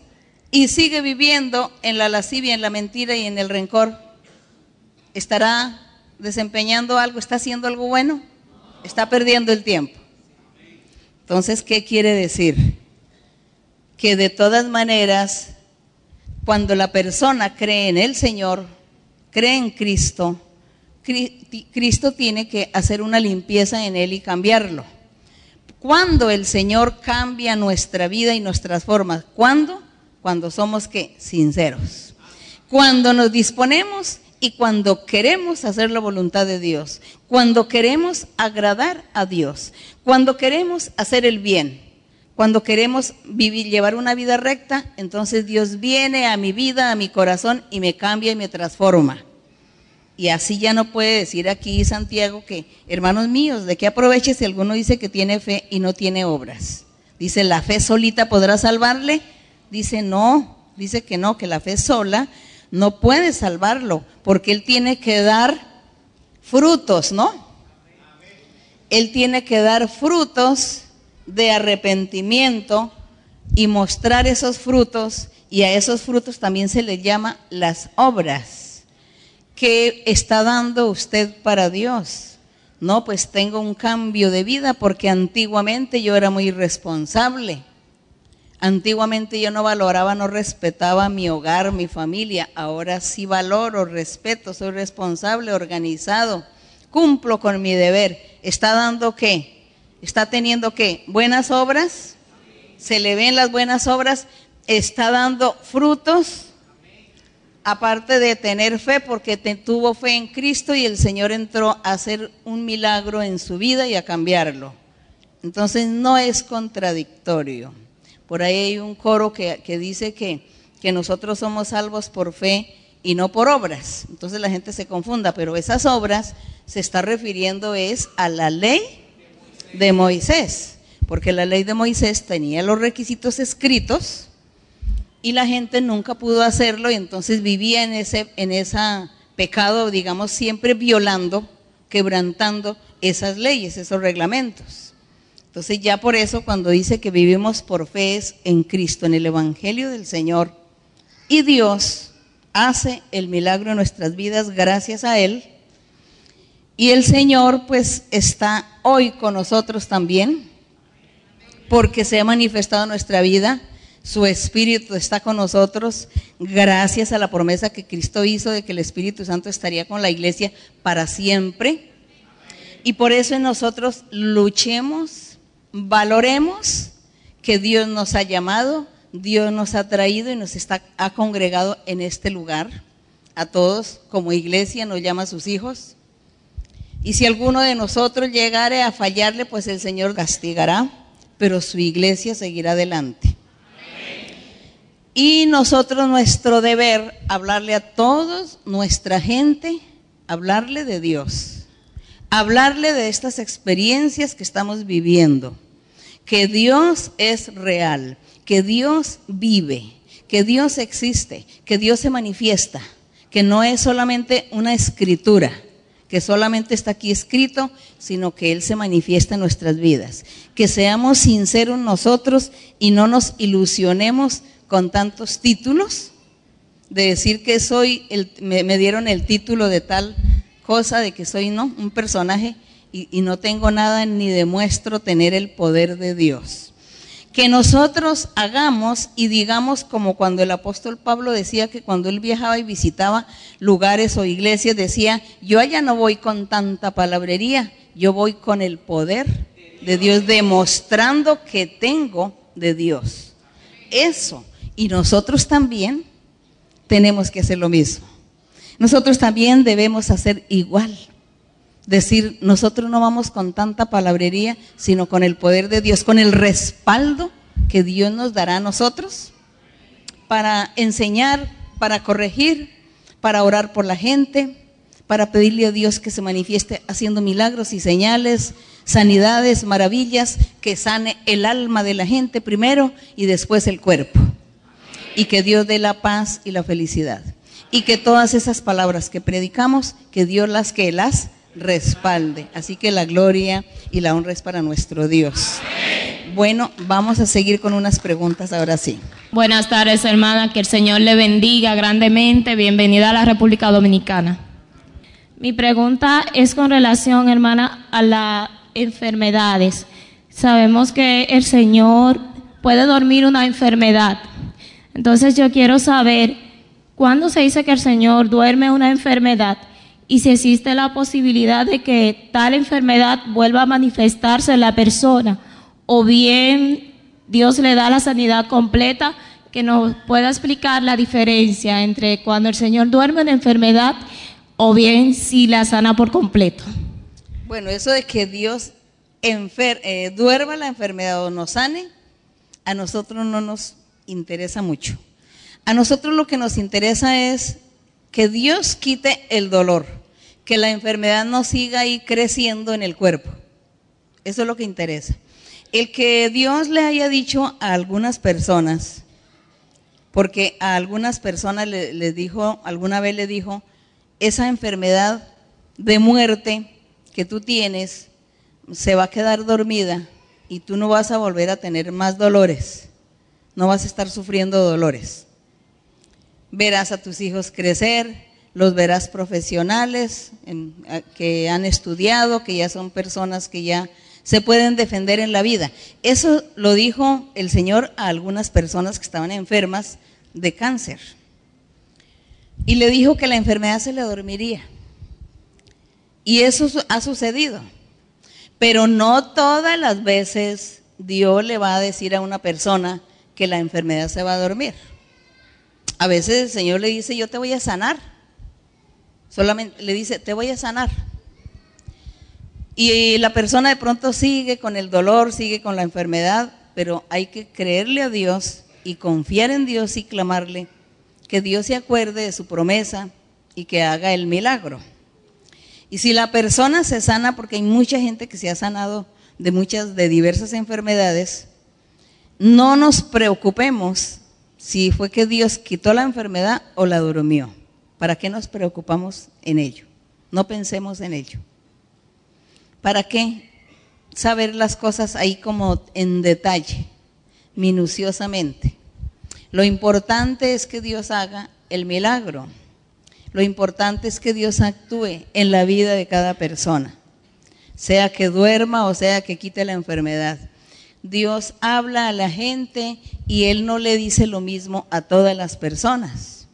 y sigue viviendo en la lascivia, en la mentira y en el rencor, ¿estará desempeñando algo? ¿Está haciendo algo bueno? Está perdiendo el tiempo. Entonces, ¿qué quiere decir? Que de todas maneras, cuando la persona cree en el Señor, cree en Cristo, Cristo tiene que hacer una limpieza en él y cambiarlo. ¿Cuándo el Señor cambia nuestra vida y nuestras formas? ¿Cuándo? cuando somos que sinceros. Cuando nos disponemos y cuando queremos hacer la voluntad de Dios, cuando queremos agradar a Dios, cuando queremos hacer el bien, cuando queremos vivir, llevar una vida recta, entonces Dios viene a mi vida, a mi corazón y me cambia y me transforma. Y así ya no puede decir aquí Santiago que, hermanos míos, ¿de qué aproveche si alguno dice que tiene fe y no tiene obras? Dice, ¿la fe solita podrá salvarle? dice no, dice que no, que la fe sola no puede salvarlo, porque él tiene que dar frutos, ¿no? Él tiene que dar frutos de arrepentimiento y mostrar esos frutos, y a esos frutos también se le llama las obras que está dando usted para Dios. No, pues tengo un cambio de vida porque antiguamente yo era muy irresponsable Antiguamente yo no valoraba, no respetaba mi hogar, mi familia. Ahora sí valoro, respeto, soy responsable, organizado, cumplo con mi deber. ¿Está dando qué? ¿Está teniendo qué? ¿Buenas obras? ¿Se le ven las buenas obras? ¿Está dando frutos? Aparte de tener fe, porque tuvo fe en Cristo y el Señor entró a hacer un milagro en su vida y a cambiarlo. Entonces no es contradictorio. Por ahí hay un coro que, dice que, que nosotros somos salvos por fe y no por obras. Entonces la gente se confunda, pero esas obras se está refiriendo es a la ley de Moisés, porque la ley de Moisés tenía los requisitos escritos y la gente nunca pudo hacerlo y entonces vivía en ese en ese pecado, digamos, siempre violando, quebrantando esas leyes, esos reglamentos. Entonces ya por eso cuando dice que vivimos por fe es en Cristo, en el Evangelio del Señor, y Dios hace el milagro en nuestras vidas gracias a Él, y el Señor pues está hoy con nosotros también, porque se ha manifestado nuestra vida, su Espíritu está con nosotros gracias a la promesa que Cristo hizo de que el Espíritu Santo estaría con la iglesia para siempre. Y por eso nosotros luchemos valoremos que Dios nos ha llamado, Dios nos ha traído y nos está, ha congregado en este lugar. A todos, como iglesia, nos llama a sus hijos. Y si alguno de nosotros llegare a fallarle, pues el Señor castigará, pero su iglesia seguirá adelante. Y nosotros nuestro deber, hablarle a todos, nuestra gente, hablarle de Dios, hablarle de estas experiencias que estamos viviendo, que Dios es real, que Dios vive, que Dios existe, que Dios se manifiesta, que no es solamente una escritura, que solamente está aquí escrito, sino que Él se manifiesta en nuestras vidas. Que seamos sinceros nosotros y no nos ilusionemos con tantos títulos, de decir que soy, el, me, dieron el título de tal cosa, de que soy no, un personaje y, no tengo nada ni demuestro tener el poder de Dios que nosotros hagamos y digamos como cuando el apóstol Pablo decía que cuando él viajaba y visitaba lugares o iglesias, decía, yo allá no voy con tanta palabrería, yo voy con el poder de Dios, demostrando que tengo de Dios. Eso. Y nosotros también tenemos que hacer lo mismo. Nosotros también debemos hacer igual decir, nosotros no vamos con tanta palabrería, sino con el poder de Dios, con el respaldo que Dios nos dará a nosotros para enseñar, para corregir, para orar por la gente, para pedirle a Dios que se manifieste haciendo milagros y señales, sanidades, maravillas, que sane el alma de la gente primero y después el cuerpo. Y que Dios dé la paz y la felicidad. Y que todas esas palabras que predicamos, que Dios las que las respalde. Así que la gloria y la honra es para nuestro Dios. Bueno, vamos a seguir con unas preguntas ahora sí. Buenas tardes, hermana. Que el Señor le bendiga grandemente. Bienvenida a la República Dominicana. Mi pregunta es con relación, hermana, a las enfermedades. Sabemos que el Señor puede dormir una enfermedad. Entonces yo quiero saber, ¿cuándo se dice que el Señor duerme una enfermedad? Y si existe la posibilidad de que tal enfermedad vuelva a manifestarse en la persona o bien Dios le da la sanidad completa, que nos pueda explicar la diferencia entre cuando el Señor duerme en enfermedad o bien si la sana por completo. Bueno, eso de que Dios eh, duerma la enfermedad o nos sane, a nosotros no nos interesa mucho. A nosotros lo que nos interesa es que Dios quite el dolor, que la enfermedad no siga ahí creciendo en el cuerpo. Eso es lo que interesa. El que Dios le haya dicho a algunas personas, porque a algunas personas le dijo, alguna vez le dijo, esa enfermedad de muerte que tú tienes se va a quedar dormida y tú no vas a volver a tener más dolores, no vas a estar sufriendo dolores verás a tus hijos crecer, los verás profesionales que han estudiado, que ya son personas que ya se pueden defender en la vida. Eso lo dijo el Señor a algunas personas que estaban enfermas de cáncer. Y le dijo que la enfermedad se le dormiría. Y eso ha sucedido. Pero no todas las veces Dios le va a decir a una persona que la enfermedad se va a dormir. A veces el Señor le dice, yo te voy a sanar. Solamente le dice, te voy a sanar. Y la persona de pronto sigue con el dolor, sigue con la enfermedad, pero hay que creerle a Dios y confiar en Dios y clamarle que Dios se acuerde de su promesa y que haga el milagro. Y si la persona se sana, porque hay mucha gente que se ha sanado de muchas, de diversas enfermedades, no nos preocupemos si fue que Dios quitó la enfermedad o la durmió. ¿Para qué nos preocupamos en ello? No pensemos en ello. ¿Para qué saber las cosas ahí como en detalle, minuciosamente? Lo importante es que Dios haga el milagro. Lo importante es que Dios actúe en la vida de cada persona, sea que duerma o sea que quite la enfermedad. Dios habla a la gente y Él no le dice lo mismo a todas las personas.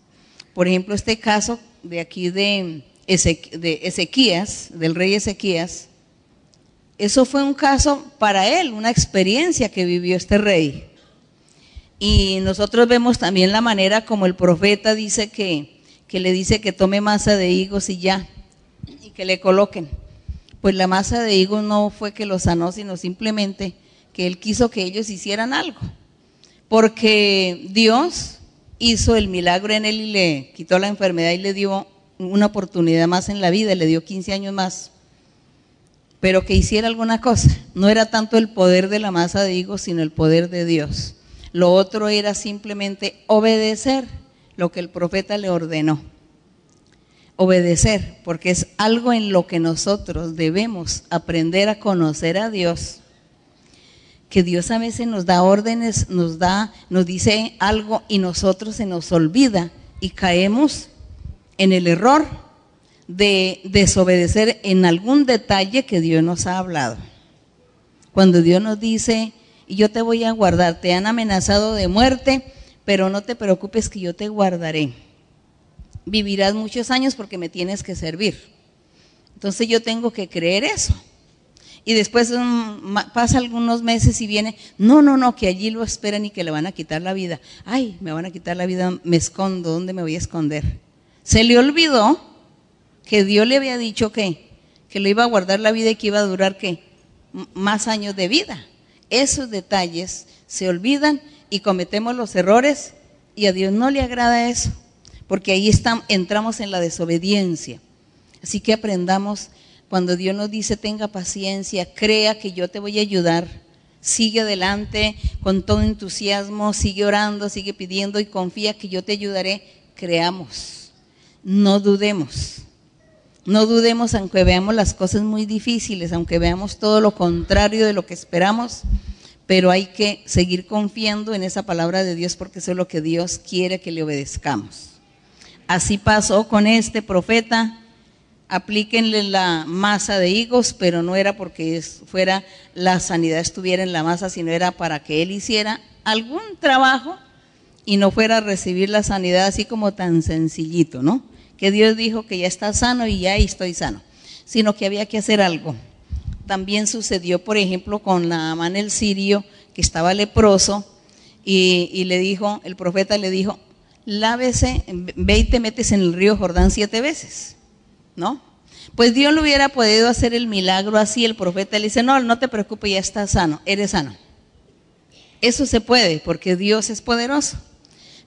Por ejemplo, este caso de aquí de, Ezequías, del rey Ezequías, eso fue un caso para él, una experiencia que vivió este rey. Y nosotros vemos también la manera como el profeta dice que, que le dice que tome masa de higos y ya, y que le coloquen. Pues la masa de higos no fue que lo sanó, sino simplemente que él quiso que ellos hicieran algo. Porque Dios hizo el milagro en él y le quitó la enfermedad y le dio una oportunidad más en la vida, le dio 15 años más. Pero que hiciera alguna cosa. No era tanto el poder de la masa de higos, sino el poder de Dios. Lo otro era simplemente obedecer lo que el profeta le ordenó. Obedecer, porque es algo en lo que nosotros debemos aprender a conocer a Dios. Que Dios a veces nos da órdenes, nos da, nos dice algo y nosotros se nos olvida y caemos en el error de desobedecer en algún detalle que Dios nos ha hablado. Cuando Dios nos dice, y yo te voy a guardar. Te han amenazado de muerte, pero no te preocupes que yo te guardaré. Vivirás muchos años porque me tienes que servir. Entonces yo tengo que creer eso. Y después pasa algunos meses y viene, no, no, no, que allí lo esperan y que le van a quitar la vida. Ay, me van a quitar la vida, me escondo, ¿dónde me voy a esconder? Se le olvidó que Dios le había dicho que, que le iba a guardar la vida y que iba a durar qué? más años de vida esos detalles se olvidan y cometemos los errores y a Dios no le agrada eso, porque ahí entramos en la desobediencia. Así que aprendamos, cuando Dios nos dice tenga paciencia, crea que yo te voy a ayudar, sigue adelante con todo entusiasmo, sigue orando, sigue pidiendo y confía que yo te ayudaré, creamos, no dudemos. No dudemos aunque veamos las cosas muy difíciles, aunque veamos todo lo contrario de lo que esperamos, pero hay que seguir confiando en esa palabra de Dios porque eso es lo que Dios quiere que le obedezcamos. Así pasó con este profeta. Aplíquenle la masa de higos, pero no era porque fuera la sanidad estuviera en la masa, sino era para que él hiciera algún trabajo y no fuera a recibir la sanidad así como tan sencillito, ¿no? que Dios dijo que ya está sano y ya estoy sano, sino que había que hacer algo. También sucedió, por ejemplo, con Naamán el sirio, que estaba leproso, y, le dijo, el profeta le dijo, lávese, ve y te metes en el río Jordán siete veces, ¿no? Pues Dios lo hubiera podido hacer el milagro así, el profeta le dice, no, no te preocupes, ya estás sano, eres sano. Eso se puede, porque Dios es poderoso.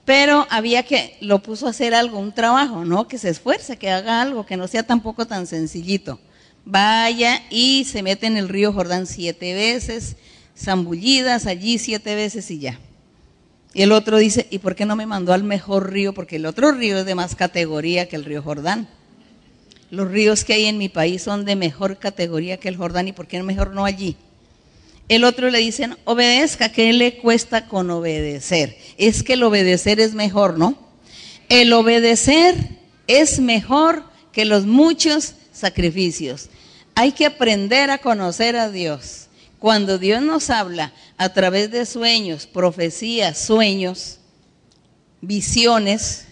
Pero había que, lo puso a hacer algo, un trabajo, ¿no? Que se esfuerce, que haga algo, que no sea tampoco tan sencillito. Vaya y se mete en el río Jordán siete veces, zambullidas allí siete veces y ya. Y el otro dice, ¿y por qué no me mandó al mejor río? Porque el otro río es de más categoría que el río Jordán. Los ríos que hay en mi país son de mejor categoría que el Jordán, ¿y por qué mejor no allí? El otro le dicen, obedezca, ¿qué le cuesta con obedecer? Es que el obedecer es mejor, ¿no? El obedecer es mejor que los muchos sacrificios. Hay que aprender a conocer a Dios. Cuando Dios nos habla a través de sueños, profecías, sueños, visiones,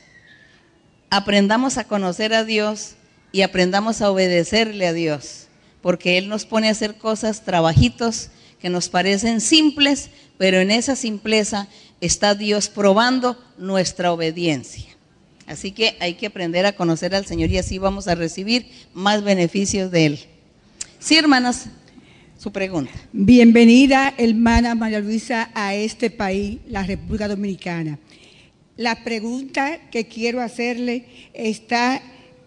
aprendamos a conocer a Dios y aprendamos a obedecerle a Dios, porque Él nos pone a hacer cosas, trabajitos, que nos parecen simples, pero en esa simpleza está Dios probando nuestra obediencia. Así que hay que aprender a conocer al Señor y así vamos a recibir más beneficios de Él. Sí, hermanas, su pregunta. Bienvenida, hermana María Luisa, a este país, la República Dominicana. La pregunta que quiero hacerle está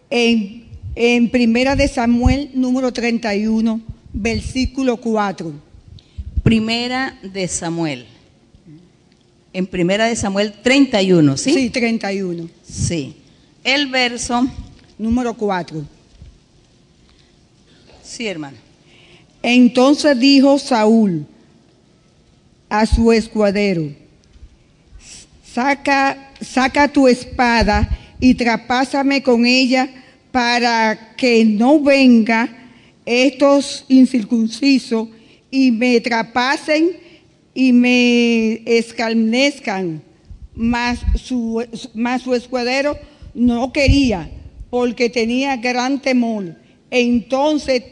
en, en Primera de Samuel, número 31, versículo 4. Primera de Samuel. En Primera de Samuel 31, ¿sí? Sí, 31. Sí. El verso número 4. Sí, hermano. Entonces dijo Saúl a su escuadero, saca, saca tu espada y trapásame con ella para que no venga estos incircuncisos y me trapasen y me escarnezcan. Mas su, su escuadero no quería, porque tenía gran temor. Entonces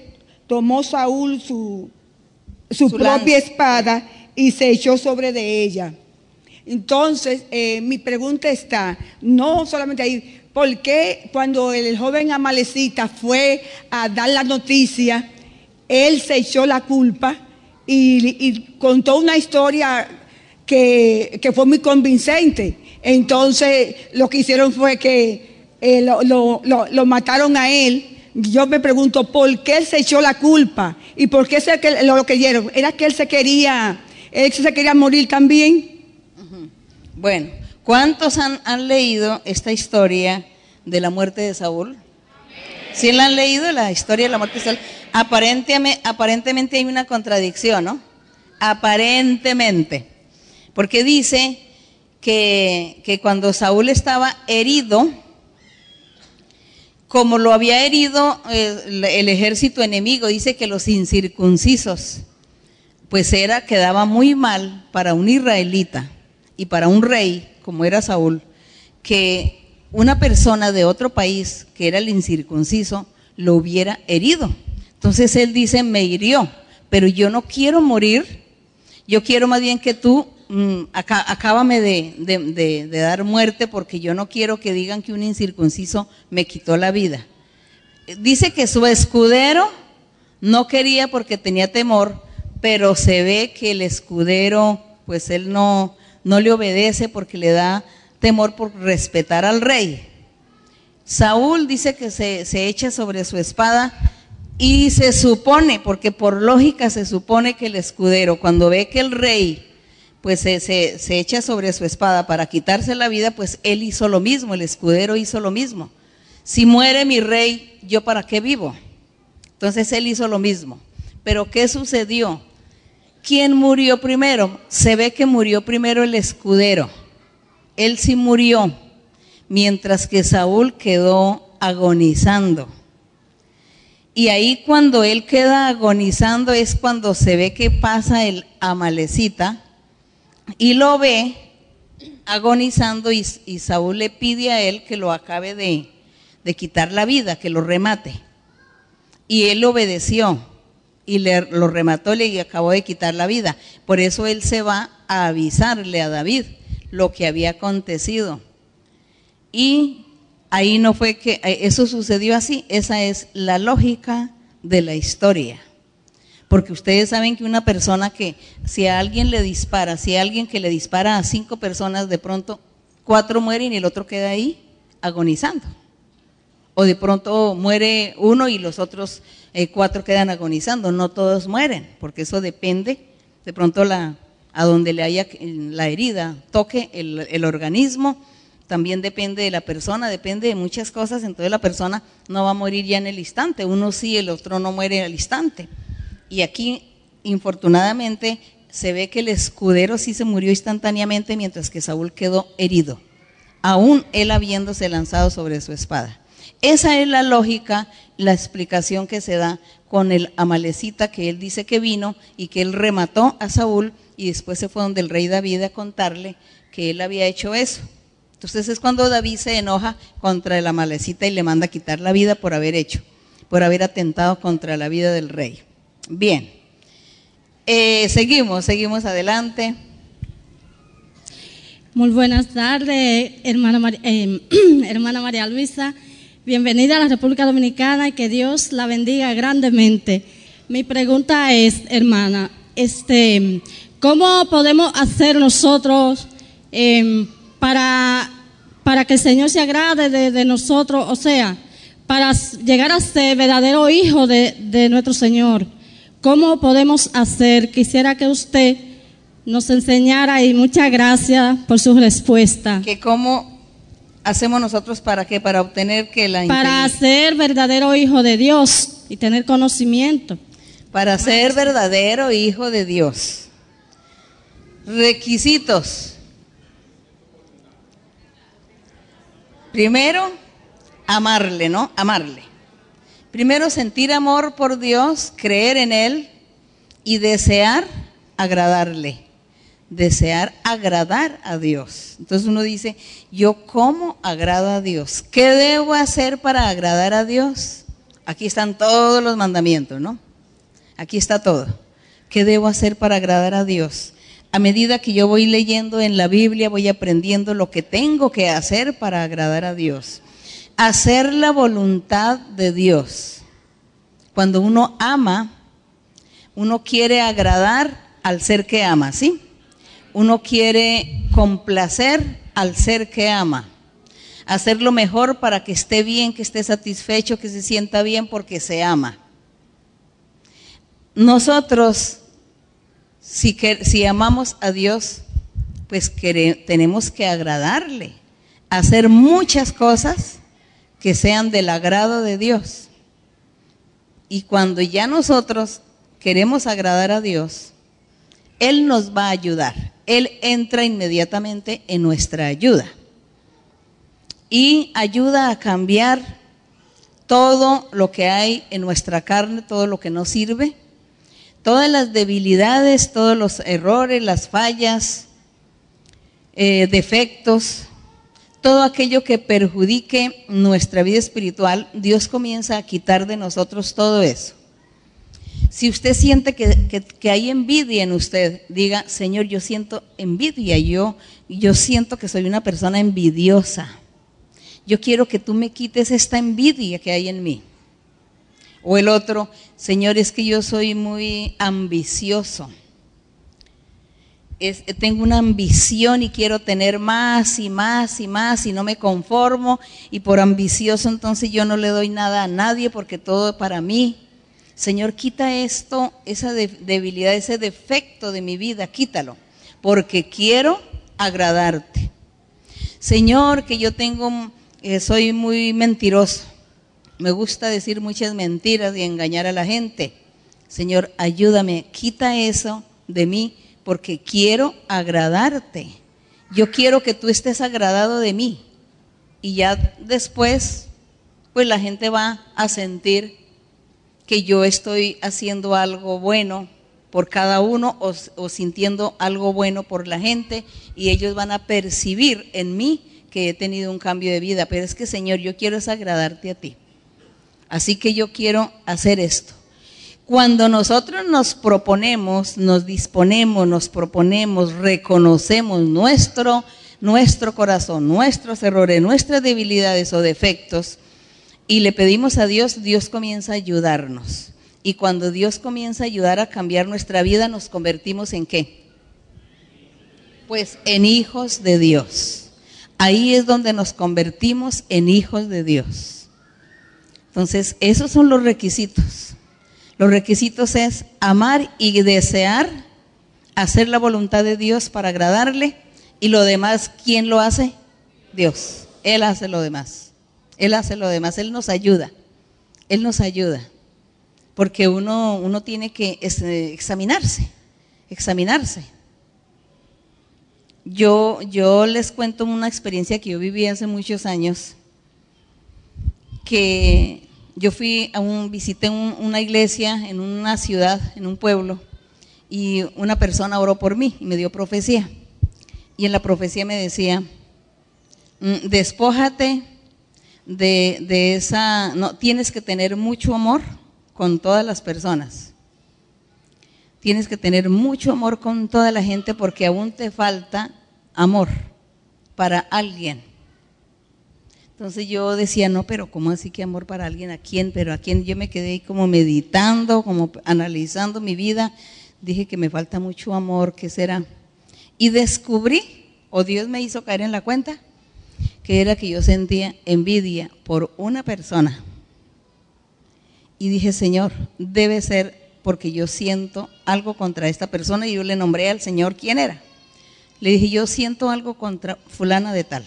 tomó Saúl su, su, propia espada y se echó sobre de ella. Entonces, eh, mi pregunta está, no solamente ahí, ¿por qué cuando el joven Amalecita fue a dar la noticia, él se echó la culpa y, contó una historia que, fue muy convincente? Entonces, lo que hicieron fue que eh, lo, mataron a él. Yo me pregunto, ¿por qué él se echó la culpa? ¿Y por qué se, lo, lo que dieron? ¿Era que él se quería, él se quería morir también? Bueno, ¿cuántos han, leído esta historia de la muerte de Saúl? ¿Sí la han leído, la historia de la muerte de Saúl? Aparentemente, hay una contradicción, ¿no? Aparentemente. Porque dice que, cuando Saúl estaba herido, como lo había herido el, eh, el ejército enemigo, dice que los incircuncisos, pues era, quedaba muy mal para un israelita y para un rey, como era Saúl, que una persona de otro país, que era el incircunciso, lo hubiera herido. Entonces él dice, me hirió, pero yo no quiero morir, yo quiero más bien que tú mm, acábame de, de, dar muerte porque yo no quiero que digan que un incircunciso me quitó la vida. Dice que su escudero no quería porque tenía temor, pero se ve que el escudero, pues él no, no le obedece porque le da temor por respetar al rey. Saúl dice que se, echa sobre su espada y se supone, porque por lógica se supone que el escudero, cuando ve que el rey pues se, se, echa sobre su espada para quitarse la vida, pues él hizo lo mismo, el escudero hizo lo mismo. Si muere mi rey, ¿yo para qué vivo? Entonces él hizo lo mismo. Pero ¿qué sucedió? ¿Quién murió primero? Se ve que murió primero el escudero. Él sí murió, mientras que Saúl quedó agonizando. Y ahí cuando él queda agonizando es cuando se ve que pasa el amalecita y lo ve agonizando y, Saúl le pide a él que lo acabe de, de quitar la vida, que lo remate. Y él obedeció y le, lo remató y acabó de quitar la vida. Por eso él se va a avisarle a David lo que había acontecido. Y ahí no fue que eh, eso sucedió así, esa es la lógica de la historia. Porque ustedes saben que una persona que si a alguien le dispara, si a alguien que le dispara a cinco personas, de pronto cuatro mueren y el otro queda ahí agonizando. O de pronto muere uno y los otros eh, cuatro quedan agonizando. No todos mueren, porque eso depende. De pronto la, a donde le haya la herida toque el, el organismo, también depende de la persona, depende de muchas cosas. Entonces la persona no va a morir ya en el instante. Uno sí, el otro no muere al instante. Y aquí, infortunadamente, se ve que el escudero sí se murió instantáneamente mientras que Saúl quedó herido, aún él habiéndose lanzado sobre su espada. Esa es la lógica, la explicación que se da con el amalecita que él dice que vino y que él remató a Saúl y después se fue donde el rey David a contarle que él había hecho eso. Entonces es cuando David se enoja contra el amalecita y le manda a quitar la vida por haber hecho, por haber atentado contra la vida del rey. Bien, eh, seguimos, seguimos adelante. Muy buenas tardes, hermana, eh, hermana María Luisa. Bienvenida a la República Dominicana y que Dios la bendiga grandemente. Mi pregunta es, hermana, este, ¿cómo podemos hacer nosotros em, para, para que el Señor se agrade de, nosotros? O sea, para llegar a ser verdadero hijo de, de nuestro Señor. ¿Cómo podemos hacer? Quisiera que usted nos enseñara y muchas gracias por su respuesta. Que cómo hacemos nosotros para qué? Para obtener que la Para ser verdadero hijo de Dios y tener conocimiento. Para ser verdadero hijo de Dios. Requisitos. Primero, amarle, ¿no? Amarle. Primero, sentir amor por Dios, creer en Él y desear agradarle desear agradar a Dios. Entonces uno dice, ¿yo cómo agrado a Dios? ¿Qué debo hacer para agradar a Dios? Aquí están todos los mandamientos, ¿no? Aquí está todo. ¿Qué debo hacer para agradar a Dios? a medida que yo voy leyendo en la Biblia, voy aprendiendo lo que tengo que hacer para agradar a Dios. Hacer la voluntad de Dios. Cuando uno ama, uno quiere agradar al ser que ama, ¿sí? Uno quiere complacer al ser que ama. Hacer lo mejor para que esté bien, que esté satisfecho, que se sienta bien porque se ama. Nosotros si, amamos a Dios, pues tenemos que agradarle, hacer muchas cosas que sean del agrado de Dios. Y cuando ya nosotros queremos agradar a Dios, Él nos va a ayudar. Él entra inmediatamente en nuestra ayuda. Y ayuda a cambiar todo lo que hay en nuestra carne, todo lo que no sirve, todas las debilidades, todos los errores, las fallas, eh, defectos, todo aquello que perjudique nuestra vida espiritual, Dios comienza a quitar de nosotros todo eso. Si usted siente que, hay envidia en usted, diga, Señor, yo siento envidia, yo, yo siento que soy una persona envidiosa. Yo quiero que tú me quites esta envidia que hay en mí. O el otro, Señor, es que yo soy muy ambicioso. tengo una ambición y quiero tener más y más y más y no me conformo y por ambicioso entonces yo no le doy nada a nadie porque todo para mí. Señor, quita esto, esa debilidad, ese defecto de mi vida, quítalo, porque quiero agradarte. Señor, que yo tengo, eh, soy muy mentiroso me gusta decir muchas mentiras y engañar a la gente. Señor, ayúdame, quita eso de mí porque quiero agradarte. Yo quiero que tú estés agradado de mí. Y ya después, pues la gente va a sentir que yo estoy haciendo algo bueno por cada uno o, sintiendo algo bueno por la gente y ellos van a percibir en mí que he tenido un cambio de vida. Pero es que Señor, yo quiero es agradarte a ti. Así que yo quiero hacer esto. Cuando nosotros nos proponemos, nos disponemos, nos proponemos, reconocemos nuestro, nuestro corazón, nuestros errores, nuestras debilidades o defectos, y le pedimos a Dios, Dios comienza a ayudarnos. Y cuando Dios comienza a ayudar a cambiar nuestra vida, nos convertimos en qué? Pues en hijos de Dios. Ahí es donde nos convertimos en hijos de Dios. Entonces, esos son los requisitos. Los requisitos es amar y desear hacer la voluntad de Dios para agradarle y lo demás, ¿quién lo hace? Dios. Él hace lo demás. Él hace lo demás. Él nos ayuda. Él nos ayuda. Porque uno, uno tiene que este, examinarse, examinarse. Yo, yo les cuento una experiencia que yo viví hace muchos años que yo fui a un, visité una iglesia en una ciudad, en un pueblo, y una persona oró por mí y me dio profecía. Y en la profecía me decía, mm, despójate de, esa, no, tienes que tener mucho amor con todas las personas. Tienes que tener mucho amor con toda la gente porque aún te falta amor para alguien. Entonces yo decía, no, pero ¿cómo así que amor para alguien? ¿A quién? Pero a quién yo me quedé ahí como meditando, como analizando mi vida. Dije que me falta mucho amor, ¿qué será? Y descubrí, o Dios me hizo caer en la cuenta, que era que yo sentía envidia por una persona. Y dije, Señor, debe ser porque yo siento algo contra esta persona y yo le nombré al Señor quién era. Le dije, yo siento algo contra fulana de tal.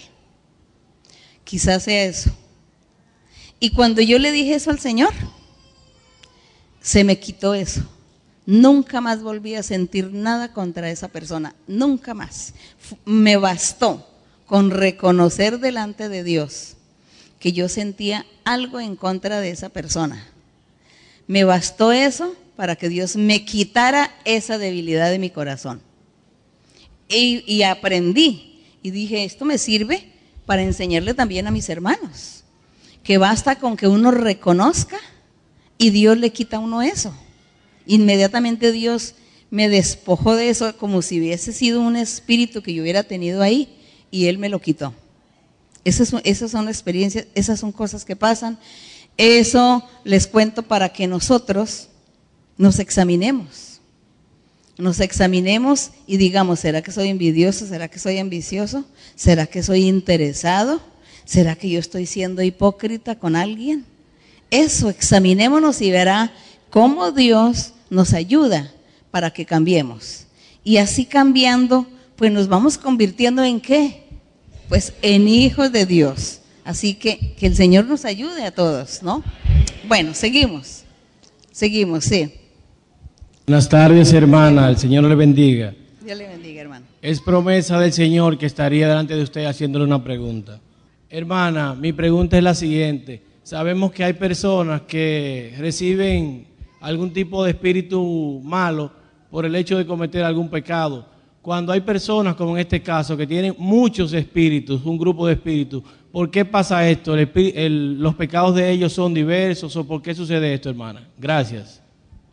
Quizás sea eso. Y cuando yo le dije eso al Señor, se me quitó eso. Nunca más volví a sentir nada contra esa persona, nunca más. Me bastó con reconocer delante de Dios que yo sentía algo en contra de esa persona. Me bastó eso para que Dios me quitara esa debilidad de mi corazón. Y, aprendí y dije, esto me sirve para enseñarle también a mis hermanos, que basta con que uno reconozca y Dios le quita a uno eso. Inmediatamente Dios me despojó de eso como si hubiese sido un espíritu que yo hubiera tenido ahí y Él me lo quitó. Esas son, experiencias, esas son cosas que pasan. Eso les cuento para que nosotros nos examinemos. Nos examinemos y digamos, ¿será que soy envidioso? ¿Será que soy ambicioso? ¿Será que soy interesado? ¿Será que yo estoy siendo hipócrita con alguien? Eso, examinémonos y verá cómo Dios nos ayuda para que cambiemos. Y así cambiando, pues nos vamos convirtiendo en qué? Pues en hijos de Dios. Así que que el Señor nos ayude a todos, ¿no? Bueno, seguimos. Seguimos, sí. Buenas tardes, hermana. El Señor le bendiga. Dios le bendiga, hermano. Es promesa del Señor que estaría delante de usted haciéndole una pregunta. Hermana, mi pregunta es la siguiente. Sabemos que hay personas que reciben algún tipo de espíritu malo por el hecho de cometer algún pecado. Cuando hay personas, como en este caso, que tienen muchos espíritus, un grupo de espíritus, ¿por qué pasa esto? ¿El espí- el- ¿Los pecados de ellos son diversos o por qué sucede esto, hermana? Gracias.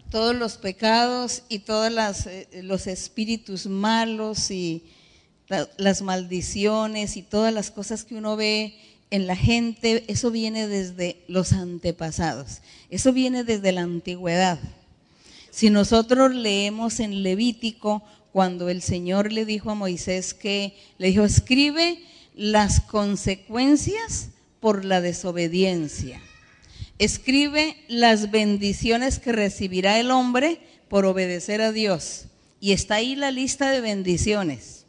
Todos los pecados y todos eh, los espíritus malos y la- las maldiciones y todas las cosas que uno ve en la gente, eso viene desde los antepasados, eso viene desde la antigüedad. Si nosotros leemos en Levítico, cuando el Señor le dijo a Moisés que, le dijo, escribe las consecuencias por la desobediencia. Escribe las bendiciones que recibirá el hombre por obedecer a Dios. Y está ahí la lista de bendiciones.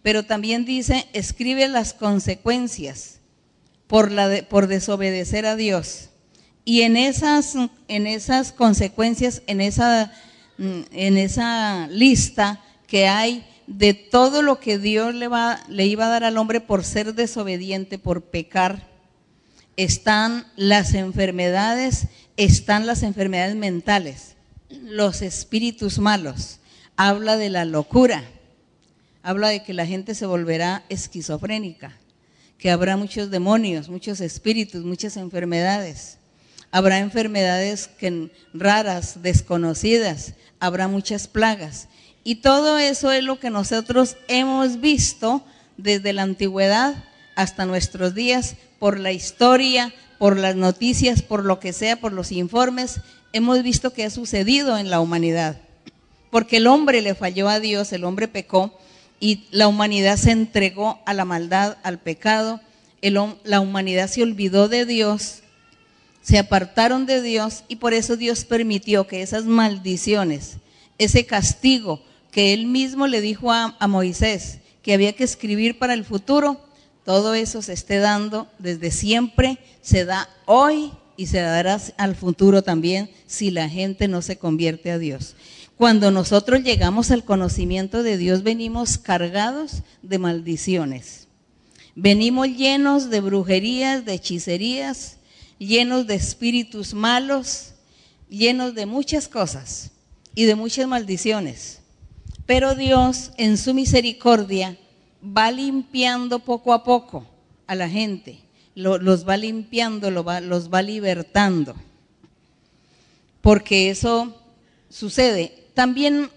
Pero también dice, escribe las consecuencias por, la por desobedecer a Dios. Y en esas, en esas consecuencias, en esa, mm, en esa lista que hay de todo lo que Dios le, iba a dar al hombre por ser desobediente, por pecar, están las enfermedades, están las enfermedades mentales, los espíritus malos. Habla de la locura, habla de que la gente se volverá esquizofrénica, que habrá muchos demonios, muchos espíritus, muchas enfermedades. Habrá enfermedades que, raras, desconocidas, habrá muchas plagas. Y todo eso es lo que nosotros hemos visto desde la antigüedad hasta nuestros días, por la historia, por las noticias, por lo que sea, por los informes, hemos visto que ha sucedido en la humanidad. Porque el hombre le falló a Dios, el hombre pecó y la humanidad se entregó a la maldad, al pecado. La humanidad se olvidó de Dios, se apartaron de Dios y por eso Dios permitió que esas maldiciones, ese castigo que él mismo le dijo a, Moisés que había que escribir para el futuro, todo eso se esté dando desde siempre, se da hoy y se dará al futuro también si la gente no se convierte a Dios. Cuando nosotros llegamos al conocimiento de Dios, venimos cargados de maldiciones. Venimos llenos de brujerías, de hechicerías, llenos de espíritus malos, llenos de muchas cosas y de muchas maldiciones. Pero Dios, en su misericordia, va limpiando poco a poco a la gente, lo- los va limpiando, los va libertando. Porque eso sucede. También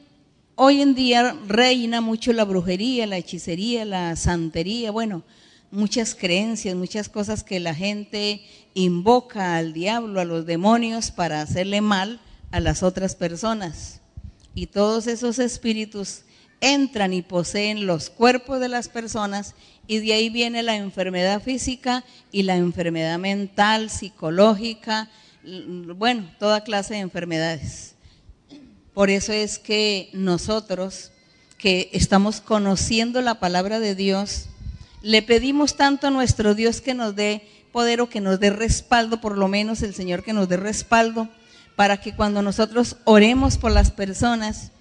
hoy en día reina mucho la brujería, la hechicería, la santería, bueno, muchas creencias, muchas cosas que la gente invoca al diablo, a los demonios para hacerle mal a las otras personas. Y todos esos espíritus entran y poseen los cuerpos de las personas y de ahí viene la enfermedad física y la enfermedad mental, psicológica, bueno, toda clase de enfermedades. Por eso es que nosotros que estamos conociendo la palabra de Dios, le pedimos tanto a nuestro Dios que nos dé poder o que nos dé respaldo, por lo menos el Señor que nos dé respaldo, para que cuando nosotros oremos por las personas,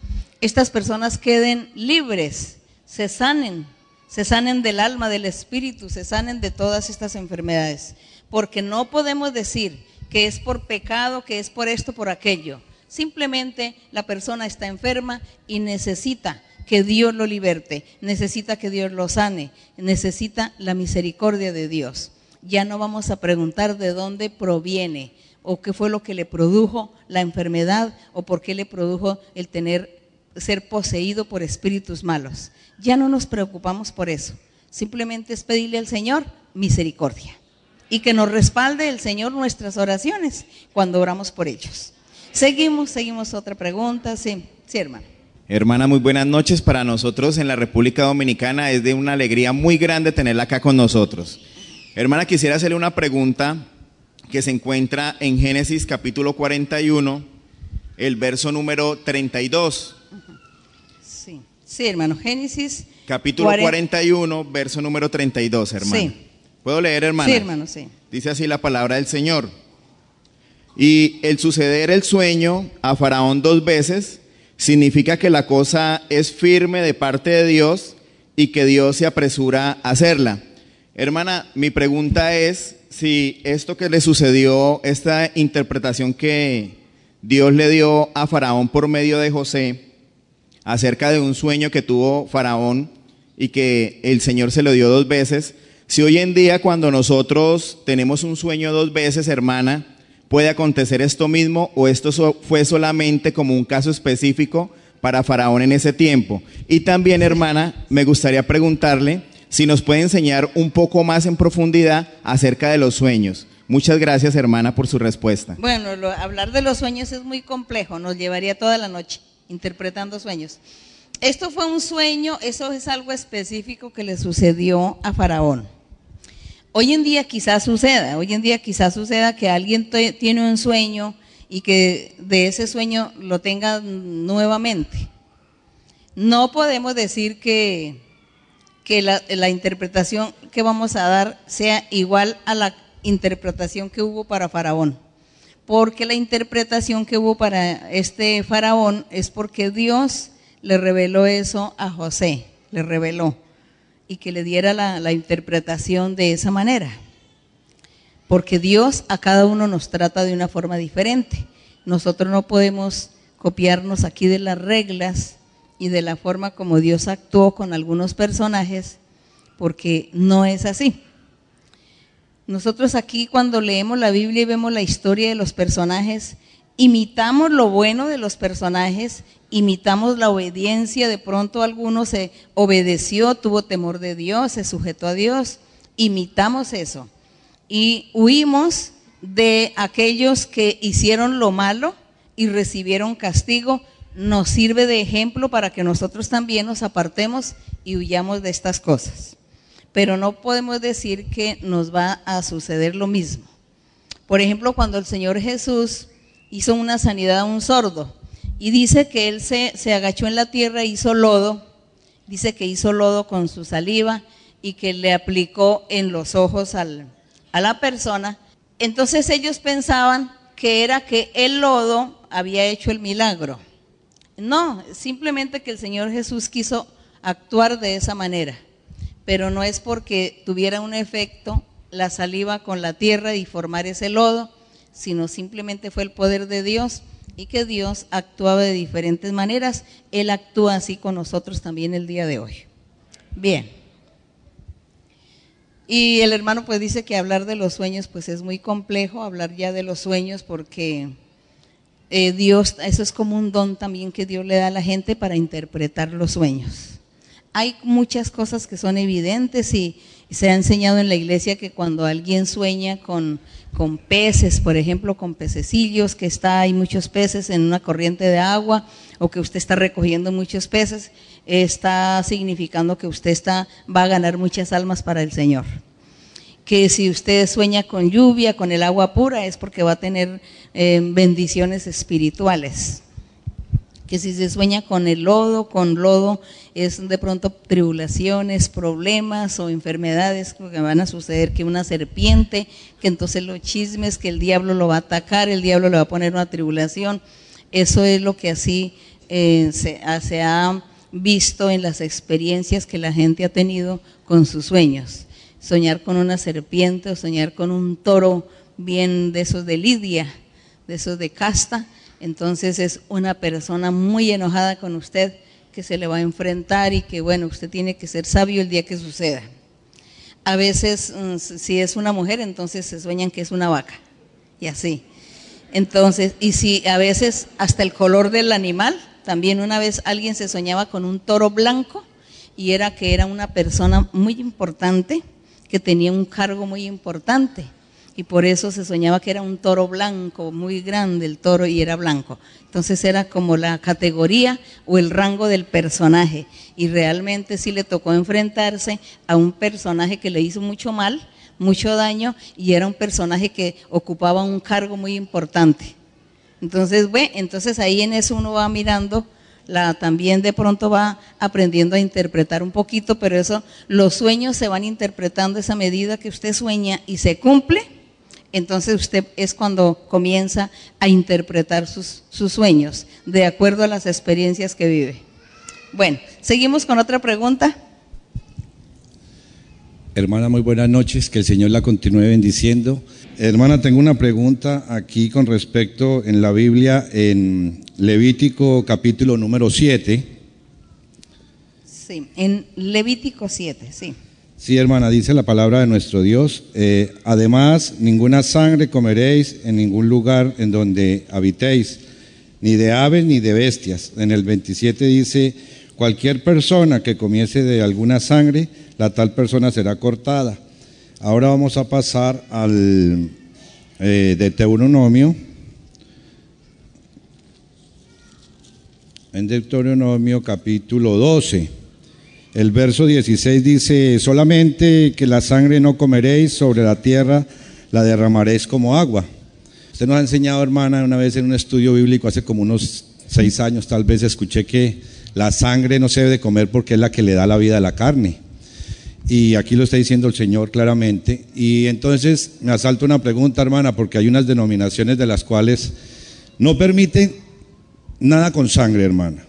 estas personas queden libres, se sanen, se sanen del alma, del espíritu, se sanen de todas estas enfermedades. Porque no podemos decir que es por pecado, que es por esto, por aquello. Simplemente la persona está enferma y necesita que Dios lo liberte, necesita que Dios lo sane, necesita la misericordia de Dios. Ya no vamos a preguntar de dónde proviene o qué fue lo que le produjo la enfermedad o por qué le produjo el tener ser poseído por espíritus malos. Ya no nos preocupamos por eso. Simplemente es pedirle al Señor misericordia y que nos respalde el Señor nuestras oraciones cuando oramos por ellos. Seguimos, seguimos otra pregunta. Sí, sí, hermano. Hermana, muy buenas noches. Para nosotros en la República Dominicana es de una alegría muy grande tenerla acá con nosotros. Hermana, quisiera hacerle una pregunta que se encuentra en Génesis capítulo 41, el verso número 32. Sí, sí hermano, Génesis. Capítulo 41, verso número 32, hermano. Sí. ¿Puedo leer, hermano? Sí, hermano, sí. Dice así la palabra del Señor. Y el suceder el sueño a Faraón dos veces significa que la cosa es firme de parte de Dios y que Dios se apresura a hacerla. Hermana, mi pregunta es si esto que le sucedió, esta interpretación que Dios le dio a Faraón por medio de José acerca de un sueño que tuvo Faraón y que el Señor se lo dio dos veces, si hoy en día cuando nosotros tenemos un sueño dos veces, hermana, puede acontecer esto mismo o esto fue solamente como un caso específico para Faraón en ese tiempo. Y también, hermana, me gustaría preguntarle si nos puede enseñar un poco más en profundidad acerca de los sueños. Muchas gracias, hermana, por su respuesta. Bueno, hablar de los sueños es muy complejo, nos llevaría toda la noche interpretando sueños. Esto fue un sueño, eso es algo específico que le sucedió a Faraón. Hoy en día quizás suceda, hoy en día quizás suceda que alguien tiene un sueño y que de ese sueño lo tenga nuevamente. No podemos decir que que la, interpretación que vamos a dar sea igual a la interpretación que hubo para Faraón. Porque la interpretación que hubo para este Faraón es porque Dios le reveló eso a José, le reveló, y que le diera la, interpretación de esa manera. Porque Dios a cada uno nos trata de una forma diferente. Nosotros no podemos copiarnos aquí de las reglas y de la forma como Dios actuó con algunos personajes, porque no es así. Nosotros aquí cuando leemos la Biblia y vemos la historia de los personajes, imitamos lo bueno de los personajes, imitamos la obediencia, de pronto alguno se obedeció, tuvo temor de Dios, se sujetó a Dios, imitamos eso. Y huimos de aquellos que hicieron lo malo y recibieron castigo nos sirve de ejemplo para que nosotros también nos apartemos y huyamos de estas cosas. Pero no podemos decir que nos va a suceder lo mismo. Por ejemplo, cuando el Señor Jesús hizo una sanidad a un sordo y dice que él se, agachó en la tierra e hizo lodo, dice que hizo lodo con su saliva y que le aplicó en los ojos a la persona, entonces ellos pensaban que era que el lodo había hecho el milagro. No, simplemente que el Señor Jesús quiso actuar de esa manera, pero no es porque tuviera un efecto la saliva con la tierra y formar ese lodo, sino simplemente fue el poder de Dios y que Dios actuaba de diferentes maneras. Él actúa así con nosotros también el día de hoy. Bien. Y el hermano pues dice que hablar de los sueños pues es muy complejo, hablar ya de los sueños porque eh, Dios, eso es como un don también que Dios le da a la gente para interpretar los sueños. Hay muchas cosas que son evidentes y, se ha enseñado en la iglesia que cuando alguien sueña con, con peces, por ejemplo, con pececillos, que está, hay muchos peces en una corriente de agua, o que usted está recogiendo muchos peces, está significando que usted está, va a ganar muchas almas para el Señor que si usted sueña con lluvia, con el agua pura, es porque va a tener eh, bendiciones espirituales. Que si se sueña con el lodo, con lodo, es de pronto tribulaciones, problemas o enfermedades que van a suceder, que una serpiente, que entonces los chismes, que el diablo lo va a atacar, el diablo le va a poner una tribulación. Eso es lo que así eh, se, se ha visto en las experiencias que la gente ha tenido con sus sueños soñar con una serpiente o soñar con un toro bien de esos de lidia, de esos de casta, entonces es una persona muy enojada con usted que se le va a enfrentar y que bueno, usted tiene que ser sabio el día que suceda. A veces, mm, si es una mujer, entonces se sueñan que es una vaca, y así. Entonces, y si a veces hasta el color del animal también una vez alguien se soñaba con un toro blanco y era que era una persona muy importante, que tenía un cargo muy importante y por eso se soñaba que era un toro blanco, muy grande el toro y era blanco. Entonces era como la categoría o el rango del personaje y realmente sí le tocó enfrentarse a un personaje que le hizo mucho mal, mucho daño y era un personaje que ocupaba un cargo muy importante. Entonces, bueno, entonces ahí en eso uno va mirando la, también de pronto va aprendiendo a interpretar un poquito, pero eso, los sueños se van interpretando esa medida que usted sueña y se cumple, entonces usted es cuando comienza a interpretar sus, sus sueños de acuerdo a las experiencias que vive. Bueno, seguimos con otra pregunta. Hermana, muy buenas noches, que el Señor la continúe bendiciendo. Hermana, tengo una pregunta aquí con respecto en la Biblia, en Levítico capítulo número 7. Sí, en Levítico 7, sí. Sí, hermana, dice la palabra de nuestro Dios. Eh, además, ninguna sangre comeréis en ningún lugar en donde habitéis, ni de aves ni de bestias. En el 27 dice, cualquier persona que comiese de alguna sangre, la tal persona será cortada. Ahora vamos a pasar al eh, de Deuteronomio. En Deuteronomio capítulo 12. El verso 16 dice, solamente que la sangre no comeréis sobre la tierra, la derramaréis como agua. Usted nos ha enseñado, hermana, una vez en un estudio bíblico, hace como unos seis años tal vez, escuché que la sangre no se debe de comer porque es la que le da la vida a la carne. Y aquí lo está diciendo el Señor claramente. Y entonces me asalta una pregunta, hermana, porque hay unas denominaciones de las cuales no permiten nada con sangre, hermana.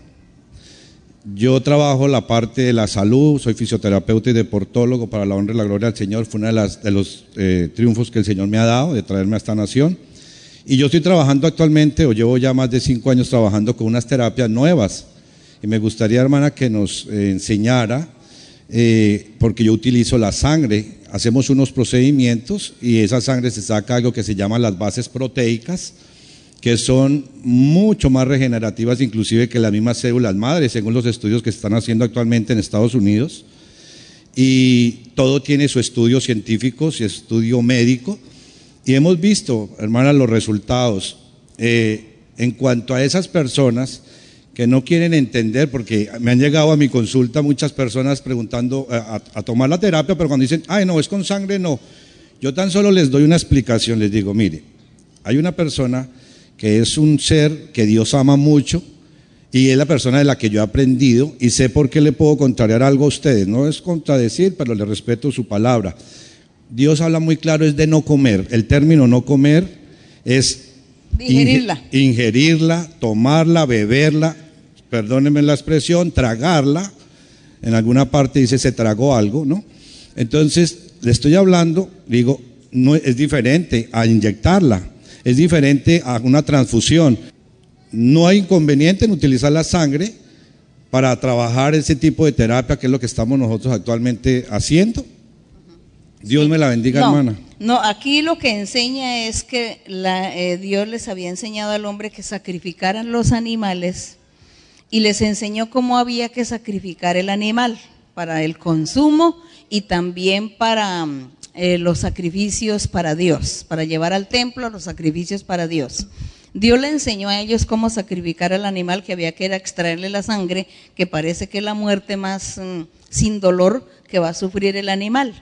Yo trabajo la parte de la salud, soy fisioterapeuta y deportólogo para la honra y la gloria del Señor. Fue uno de, los eh, triunfos que el Señor me ha dado de traerme a esta nación. Y yo estoy trabajando actualmente, o llevo ya más de cinco años trabajando con unas terapias nuevas. Y me gustaría, hermana, que nos eh, enseñara, eh, porque yo utilizo la sangre. Hacemos unos procedimientos y esa sangre se saca algo que se llama las bases proteicas que son mucho más regenerativas inclusive que las mismas células madres, según los estudios que se están haciendo actualmente en Estados Unidos. Y todo tiene su estudio científico, su estudio médico. Y hemos visto, hermanas, los resultados. Eh, en cuanto a esas personas que no quieren entender, porque me han llegado a mi consulta muchas personas preguntando eh, a, a tomar la terapia, pero cuando dicen, ay, no, es con sangre, no. Yo tan solo les doy una explicación, les digo, mire, hay una persona que es un ser que Dios ama mucho y es la persona de la que yo he aprendido y sé por qué le puedo contrariar algo a ustedes. No es contradecir, pero le respeto su palabra. Dios habla muy claro, es de no comer. El término no comer es Digerirla. ingerirla, tomarla, beberla, perdónenme la expresión, tragarla. En alguna parte dice se tragó algo, ¿no? Entonces, le estoy hablando, digo, no es diferente a inyectarla es diferente a una transfusión. No hay inconveniente en utilizar la sangre para trabajar ese tipo de terapia, que es lo que estamos nosotros actualmente haciendo. Dios me la bendiga, no, hermana. No, aquí lo que enseña es que la, eh, Dios les había enseñado al hombre que sacrificaran los animales y les enseñó cómo había que sacrificar el animal para el consumo y también para mm, eh, los sacrificios para Dios, para llevar al templo los sacrificios para Dios. Dios le enseñó a ellos cómo sacrificar al animal, que había que ir a extraerle la sangre, que parece que es la muerte más mm, sin dolor que va a sufrir el animal.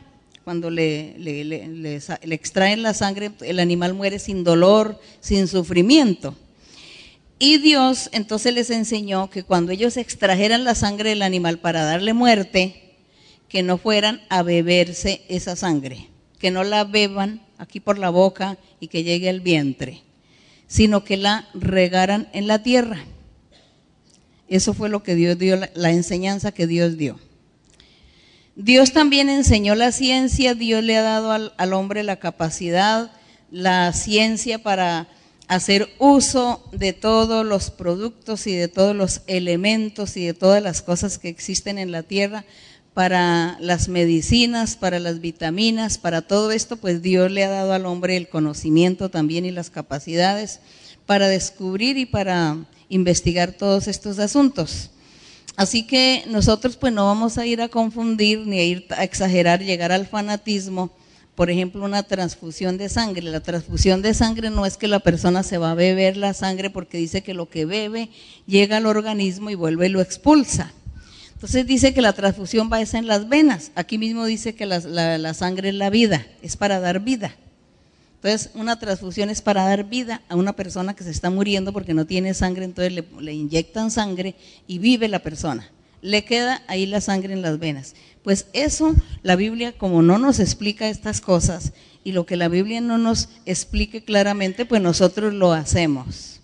Cuando le, le, le, le extraen la sangre, el animal muere sin dolor, sin sufrimiento. Y Dios entonces les enseñó que cuando ellos extrajeran la sangre del animal para darle muerte, que no fueran a beberse esa sangre, que no la beban aquí por la boca y que llegue al vientre, sino que la regaran en la tierra. Eso fue lo que Dios dio, la enseñanza que Dios dio. Dios también enseñó la ciencia, Dios le ha dado al, al hombre la capacidad, la ciencia para hacer uso de todos los productos y de todos los elementos y de todas las cosas que existen en la tierra para las medicinas, para las vitaminas, para todo esto, pues Dios le ha dado al hombre el conocimiento también y las capacidades para descubrir y para investigar todos estos asuntos. Así que nosotros pues no vamos a ir a confundir ni a ir a exagerar, llegar al fanatismo. Por ejemplo, una transfusión de sangre. La transfusión de sangre no es que la persona se va a beber la sangre porque dice que lo que bebe llega al organismo y vuelve y lo expulsa. Entonces dice que la transfusión va a ser en las venas. Aquí mismo dice que la, la sangre es la vida, es para dar vida. Entonces, una transfusión es para dar vida a una persona que se está muriendo porque no tiene sangre, entonces le, inyectan sangre y vive la persona. Le queda ahí la sangre en las venas. Pues eso, la Biblia, como no nos explica estas cosas y lo que la Biblia no nos explique claramente, pues nosotros lo hacemos.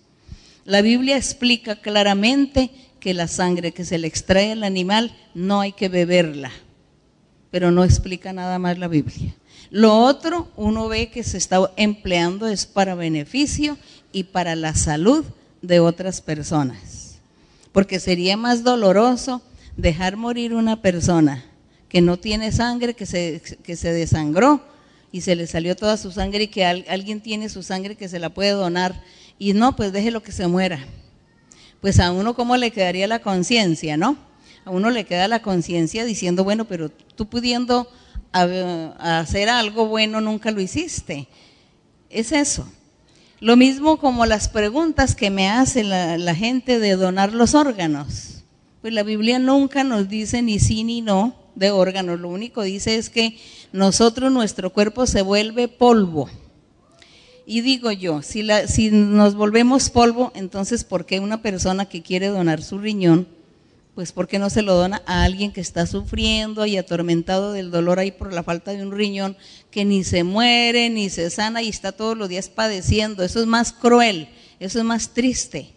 La Biblia explica claramente que la sangre que se le extrae al animal no hay que beberla, pero no explica nada más la Biblia. Lo otro, uno ve que se está empleando es para beneficio y para la salud de otras personas. Porque sería más doloroso dejar morir una persona que no tiene sangre, que se, que se desangró y se le salió toda su sangre y que alguien tiene su sangre que se la puede donar y no, pues déjelo que se muera. Pues a uno cómo le quedaría la conciencia, ¿no? A uno le queda la conciencia diciendo, bueno, pero tú pudiendo a, hacer algo bueno nunca lo hiciste. Es eso. Lo mismo como las preguntas que me hace la, gente de donar los órganos. Pues la Biblia nunca nos dice ni sí ni no de órganos. Lo único dice es que nosotros, nuestro cuerpo se vuelve polvo. Y digo yo, si, si nos volvemos polvo, entonces ¿por qué una persona que quiere donar su riñón pues ¿por qué no se lo dona a alguien que está sufriendo y atormentado del dolor ahí por la falta de un riñón, que ni se muere, ni se sana y está todos los días padeciendo? Eso es más cruel, eso es más triste.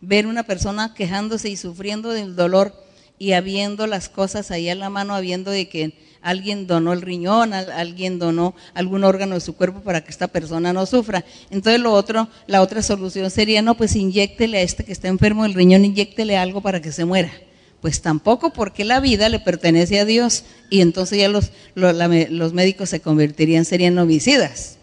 Ver una persona quejándose y sufriendo del dolor y habiendo las cosas ahí a la mano, habiendo de que alguien donó el riñón, alguien donó algún órgano de su cuerpo para que esta persona no sufra. Entonces lo otro, la otra solución sería, no, pues inyéctele a este que está enfermo del riñón, inyéctele algo para que se muera. Pues tampoco porque la vida le pertenece a Dios y entonces ya los, los, médicos se convertirían, serían homicidas.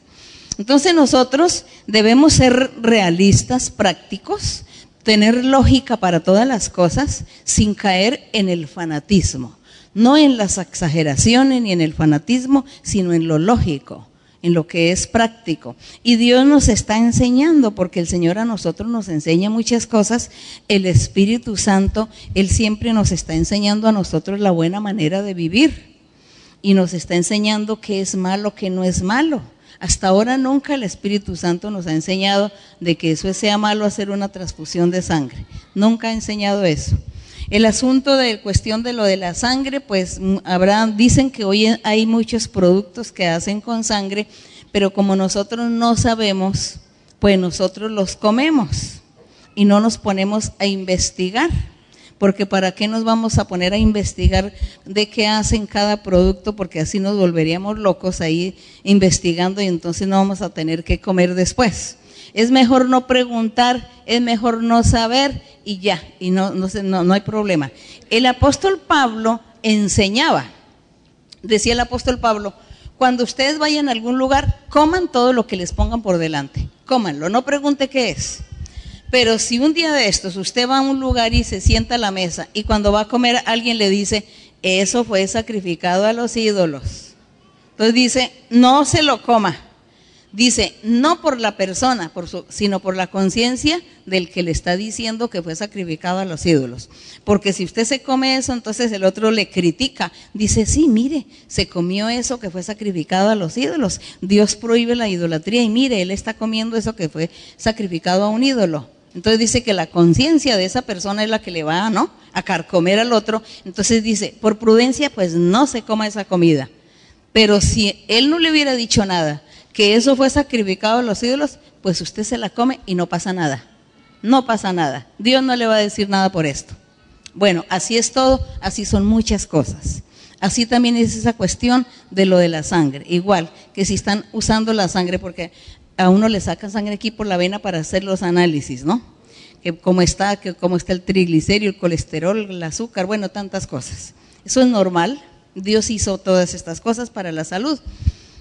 Entonces nosotros debemos ser realistas, prácticos, tener lógica para todas las cosas sin caer en el fanatismo no en las exageraciones ni en el fanatismo, sino en lo lógico, en lo que es práctico. Y Dios nos está enseñando, porque el Señor a nosotros nos enseña muchas cosas, el Espíritu Santo, Él siempre nos está enseñando a nosotros la buena manera de vivir y nos está enseñando qué es malo, qué no es malo. Hasta ahora nunca el Espíritu Santo nos ha enseñado de que eso sea malo hacer una transfusión de sangre. Nunca ha enseñado eso. El asunto de cuestión de lo de la sangre, pues mm, habrá, dicen que hoy hay muchos productos que hacen con sangre, pero como nosotros no sabemos, pues nosotros los comemos y no nos ponemos a investigar. Porque para qué nos vamos a poner a investigar de qué hacen cada producto, porque así nos volveríamos locos ahí investigando y entonces no vamos a tener que comer después. Es mejor no preguntar, es mejor no saber y ya, y no, no, no, hay problema. El apóstol Pablo enseñaba, decía el apóstol Pablo, cuando ustedes vayan a algún lugar, coman todo lo que les pongan por delante, cómanlo, no pregunte qué es. Pero si un día de estos usted va a un lugar y se sienta a la mesa y cuando va a comer alguien le dice, eso fue sacrificado a los ídolos. Entonces dice, no se lo coma dice, no por la persona, por su, sino por la conciencia del que le está diciendo que fue sacrificado a los ídolos. Porque si usted se come eso, entonces el otro le critica. Dice, sí, mire, se comió eso que fue sacrificado a los ídolos. Dios prohíbe la idolatría y mire, él está comiendo eso que fue sacrificado a un ídolo. Entonces dice que la conciencia de esa persona es la que le va, ¿no? A carcomer al otro. Entonces dice, por prudencia, pues no se coma esa comida. Pero si él no le hubiera dicho nada, que eso fue sacrificado a los ídolos, pues usted se la come y no pasa nada. No pasa nada. Dios no le va a decir nada por esto. Bueno, así es todo, así son muchas cosas. Así también es esa cuestión de lo de la sangre. Igual que si están usando la sangre, porque a uno le sacan sangre aquí por la vena para hacer los análisis, ¿no? Que cómo está, que cómo está el triglicérido, el colesterol, el azúcar, bueno, tantas cosas. Eso es normal. Dios hizo todas estas cosas para la salud.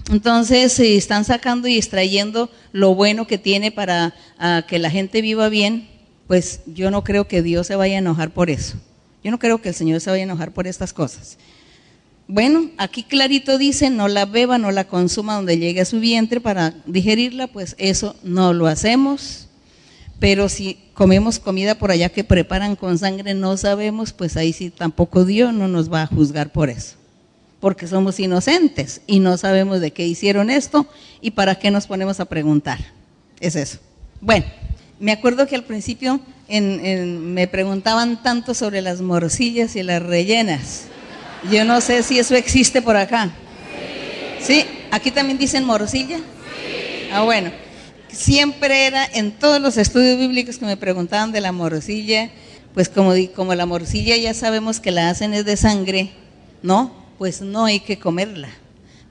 Entonces se están sacando y extrayendo lo bueno que tiene para que la gente viva bien pues yo no creo que Dios se vaya a enojar por eso. Yo no creo que el Señor se vaya a enojar por estas cosas. Bueno, aquí clarito dice, no la beba, no la consuma donde llegue a su vientre para digerirla, pues eso no lo hacemos. Pero si comemos comida por allá que preparan con sangre, no sabemos, pues ahí sí tampoco Dios no nos va a juzgar por eso. Porque somos inocentes y no sabemos de qué hicieron esto y para qué nos ponemos a preguntar. Es eso. Bueno, me acuerdo que al principio me preguntaban tanto sobre las morcillas y las rellenas. Yo no sé si eso existe por acá. ¿Sí? ¿Aquí también dicen morcilla? Ah, bueno. Siempre era en todos los estudios bíblicos que me preguntaban de la morcilla, pues como, como la morcilla ya sabemos que la hacen es de sangre, ¿no? Pues no hay que comerla.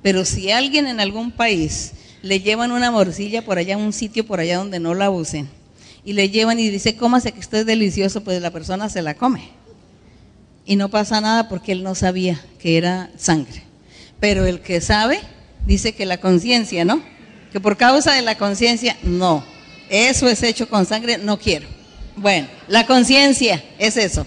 Pero si alguien en algún país le llevan una morcilla por allá, un sitio por allá donde no la usen, y le llevan y dice, cómase que esto es delicioso, pues la persona se la come y no pasa nada porque él no sabía que era sangre. Pero el que sabe dice que la conciencia, ¿no? Que por causa de la conciencia, no. Eso es hecho con sangre, no quiero. Bueno, la conciencia es eso.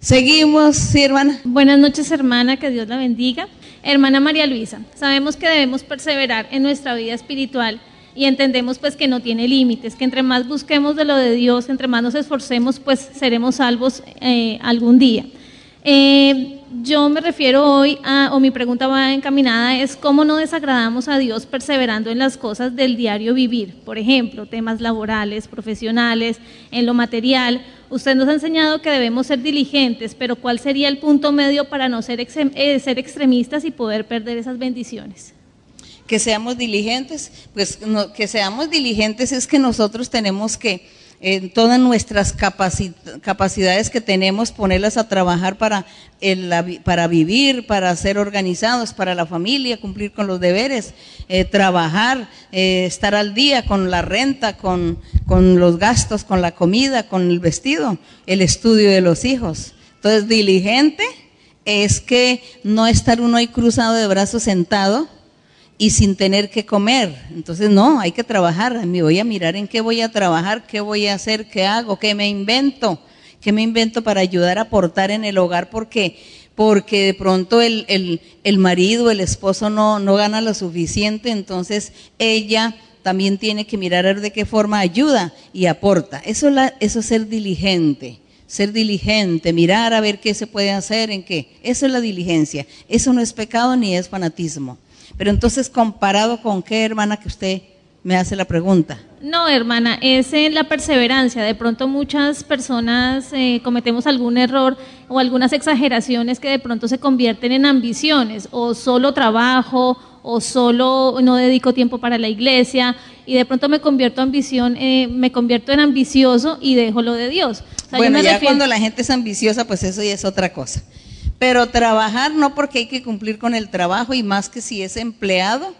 Seguimos, sí, hermana. Buenas noches, hermana, que Dios la bendiga. Hermana María Luisa, sabemos que debemos perseverar en nuestra vida espiritual y entendemos pues que no tiene límites, que entre más busquemos de lo de Dios, entre más nos esforcemos, pues seremos salvos eh, algún día. Eh, yo me refiero hoy a, o mi pregunta va encaminada, es cómo no desagradamos a Dios perseverando en las cosas del diario vivir. Por ejemplo, temas laborales, profesionales, en lo material. Usted nos ha enseñado que debemos ser diligentes, pero ¿cuál sería el punto medio para no ser, eh, ser extremistas y poder perder esas bendiciones? Que seamos diligentes, pues que seamos diligentes es que nosotros tenemos que en todas nuestras capacidades que tenemos, ponerlas a trabajar para, para vivir, para ser organizados, para la familia, cumplir con los deberes, eh, trabajar, eh, estar al día con la renta, con, con los gastos, con la comida, con el vestido, el estudio de los hijos. Entonces, diligente es que no estar uno ahí cruzado de brazos sentado, y sin tener que comer. Entonces, no, hay que trabajar. Me voy a mirar en qué voy a trabajar, qué voy a hacer, qué hago, qué me invento, qué me invento para ayudar a aportar en el hogar, porque, porque de pronto el, el, el marido, el esposo no, no gana lo suficiente, entonces ella también tiene que mirar de qué forma ayuda y aporta. Eso, la, eso es ser diligente ser diligente, mirar a ver qué se puede hacer, en qué. Eso es la diligencia. Eso no es pecado ni es fanatismo. Pero entonces, comparado con qué, hermana, que usted me hace la pregunta. No, hermana, es en la perseverancia. De pronto muchas personas eh, cometemos algún error o algunas exageraciones que de pronto se convierten en ambiciones, o solo trabajo, o solo no dedico tiempo para la iglesia, y de pronto me convierto ambición, eh, me convierto en ambicioso y dejo lo de Dios. bueno, ya cuando la gente es ambiciosa, pues eso ya es otra cosa. Pero trabajar no porque hay que cumplir con el trabajo y más que si es empleado,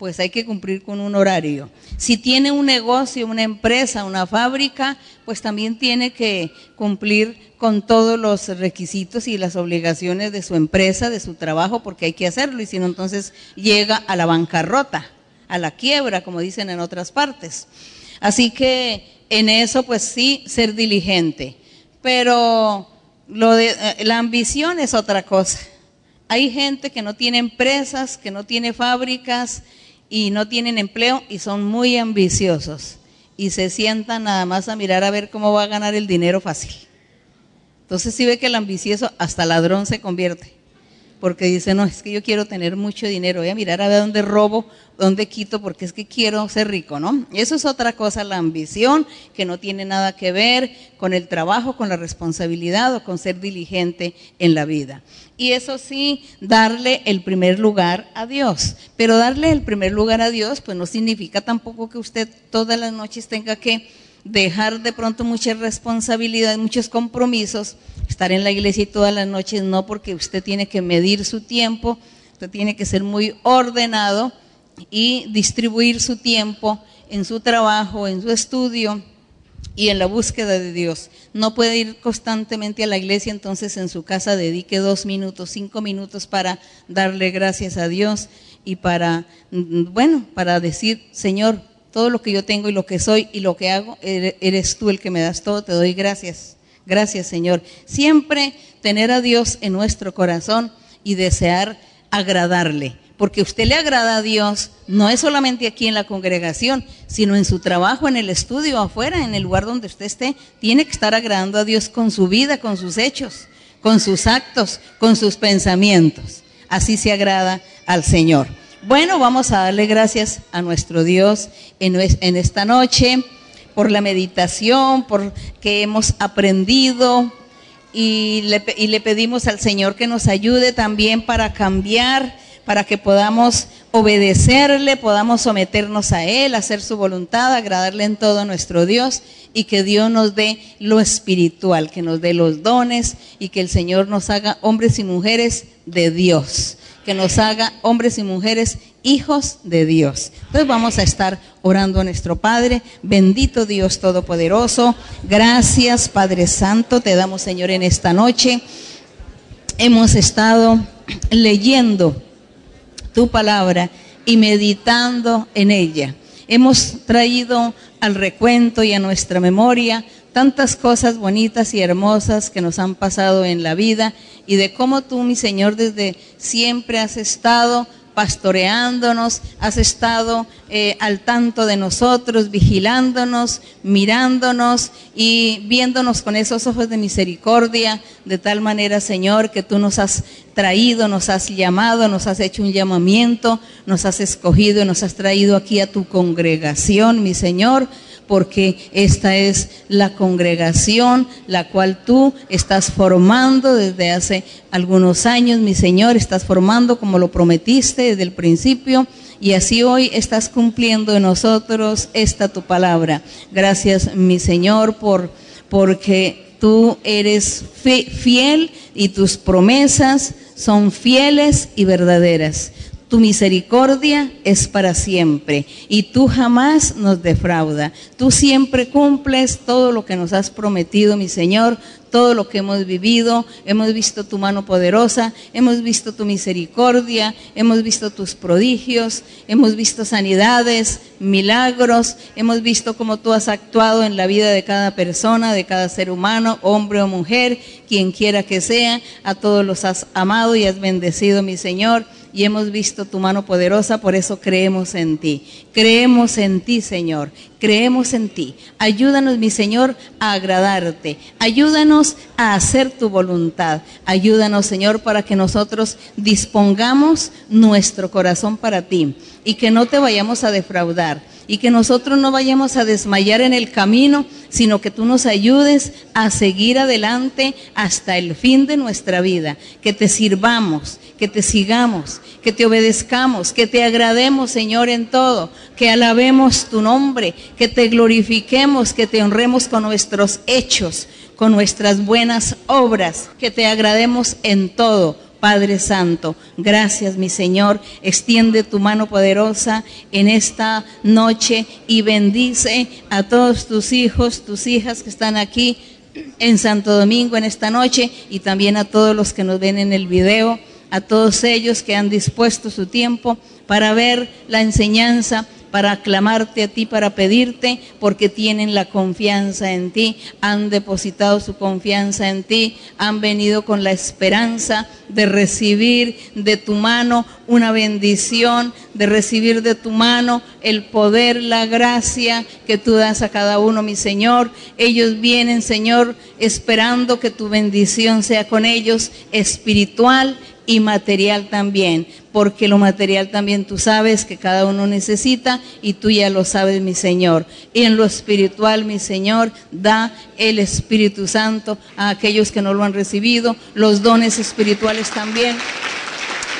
pues hay que cumplir con un horario. Si tiene un negocio, una empresa, una fábrica, pues también tiene que cumplir con todos los requisitos y las obligaciones de su empresa, de su trabajo, porque hay que hacerlo y si no, entonces llega a la bancarrota, a la quiebra, como dicen en otras partes. Así que en eso, pues sí, ser diligente. Pero lo de, eh, la ambición es otra cosa. Hay gente que no tiene empresas, que no tiene fábricas y no tienen empleo y son muy ambiciosos y se sientan nada más a mirar a ver cómo va a ganar el dinero fácil. Entonces si ve que el ambicioso hasta ladrón se convierte porque dice, no, es que yo quiero tener mucho dinero, voy a mirar a ver dónde robo, dónde quito, porque es que quiero ser rico, ¿no? Eso es otra cosa, la ambición, que no tiene nada que ver con el trabajo, con la responsabilidad o con ser diligente en la vida. Y eso sí, darle el primer lugar a Dios. Pero darle el primer lugar a Dios, pues no significa tampoco que usted todas las noches tenga que dejar de pronto muchas responsabilidades, muchos compromisos, estar en la iglesia todas las noches, no porque usted tiene que medir su tiempo, usted tiene que ser muy ordenado y distribuir su tiempo en su trabajo, en su estudio y en la búsqueda de Dios. No puede ir constantemente a la iglesia, entonces en su casa dedique dos minutos, cinco minutos para darle gracias a Dios y para, bueno, para decir, Señor, todo lo que yo tengo y lo que soy y lo que hago, eres tú el que me das todo, te doy gracias. Gracias Señor. Siempre tener a Dios en nuestro corazón y desear agradarle, porque usted le agrada a Dios, no es solamente aquí en la congregación, sino en su trabajo, en el estudio, afuera, en el lugar donde usted esté, tiene que estar agradando a Dios con su vida, con sus hechos, con sus actos, con sus pensamientos. Así se agrada al Señor. Bueno, vamos a darle gracias a nuestro Dios en, esta noche por la meditación, por que hemos aprendido. Y le, y le pedimos al Señor que nos ayude también para cambiar, para que podamos obedecerle, podamos someternos a Él, hacer su voluntad, agradarle en todo nuestro Dios y que Dios nos dé lo espiritual, que nos dé los dones y que el Señor nos haga hombres y mujeres de Dios que nos haga hombres y mujeres hijos de Dios. Entonces vamos a estar orando a nuestro Padre. Bendito Dios Todopoderoso. Gracias Padre Santo. Te damos Señor en esta noche. Hemos estado leyendo tu palabra y meditando en ella. Hemos traído al recuento y a nuestra memoria tantas cosas bonitas y hermosas que nos han pasado en la vida y de cómo tú, mi Señor, desde siempre has estado pastoreándonos, has estado eh, al tanto de nosotros, vigilándonos, mirándonos y viéndonos con esos ojos de misericordia, de tal manera, Señor, que tú nos has traído, nos has llamado, nos has hecho un llamamiento, nos has escogido y nos has traído aquí a tu congregación, mi Señor porque esta es la congregación la cual tú estás formando desde hace algunos años, mi Señor, estás formando como lo prometiste desde el principio. Y así hoy estás cumpliendo en nosotros esta tu palabra. Gracias, mi Señor, por porque tú eres fiel y tus promesas son fieles y verdaderas. Tu misericordia es para siempre y tú jamás nos defrauda. Tú siempre cumples todo lo que nos has prometido, mi Señor, todo lo que hemos vivido. Hemos visto tu mano poderosa, hemos visto tu misericordia, hemos visto tus prodigios, hemos visto sanidades, milagros, hemos visto cómo tú has actuado en la vida de cada persona, de cada ser humano, hombre o mujer, quien quiera que sea. A todos los has amado y has bendecido, mi Señor y hemos visto tu mano poderosa, por eso creemos en ti. Creemos en ti, Señor. Creemos en ti. Ayúdanos, mi Señor, a agradarte. Ayúdanos a hacer tu voluntad. Ayúdanos, Señor, para que nosotros dispongamos nuestro corazón para ti y que no te vayamos a defraudar y que nosotros no vayamos a desmayar en el camino, sino que tú nos ayudes a seguir adelante hasta el fin de nuestra vida, que te sirvamos, que te sigamos, que te obedezcamos, que te agrademos, Señor, en todo, que alabemos tu nombre, que te glorifiquemos, que te honremos con nuestros hechos, con nuestras buenas obras, que te agrademos en todo Padre Santo. Gracias, mi Señor. Extiende tu mano poderosa en esta noche y bendice a todos tus hijos, tus hijas que están aquí en Santo Domingo en esta noche y también a todos los que nos ven en el video, a todos ellos que han dispuesto su tiempo para ver la enseñanza para aclamarte a ti, para pedirte, porque tienen la confianza en ti, han depositado su confianza en ti, han venido con la esperanza de recibir de tu mano una bendición, de recibir de tu mano el poder, la gracia que tú das a cada uno, mi Señor. Ellos vienen, Señor, esperando que tu bendición sea con ellos espiritual y material también, porque lo material también tú sabes que cada uno necesita y tú ya lo sabes, mi Señor. Y en lo espiritual, mi Señor, da el Espíritu Santo a aquellos que no lo han recibido, los dones espirituales también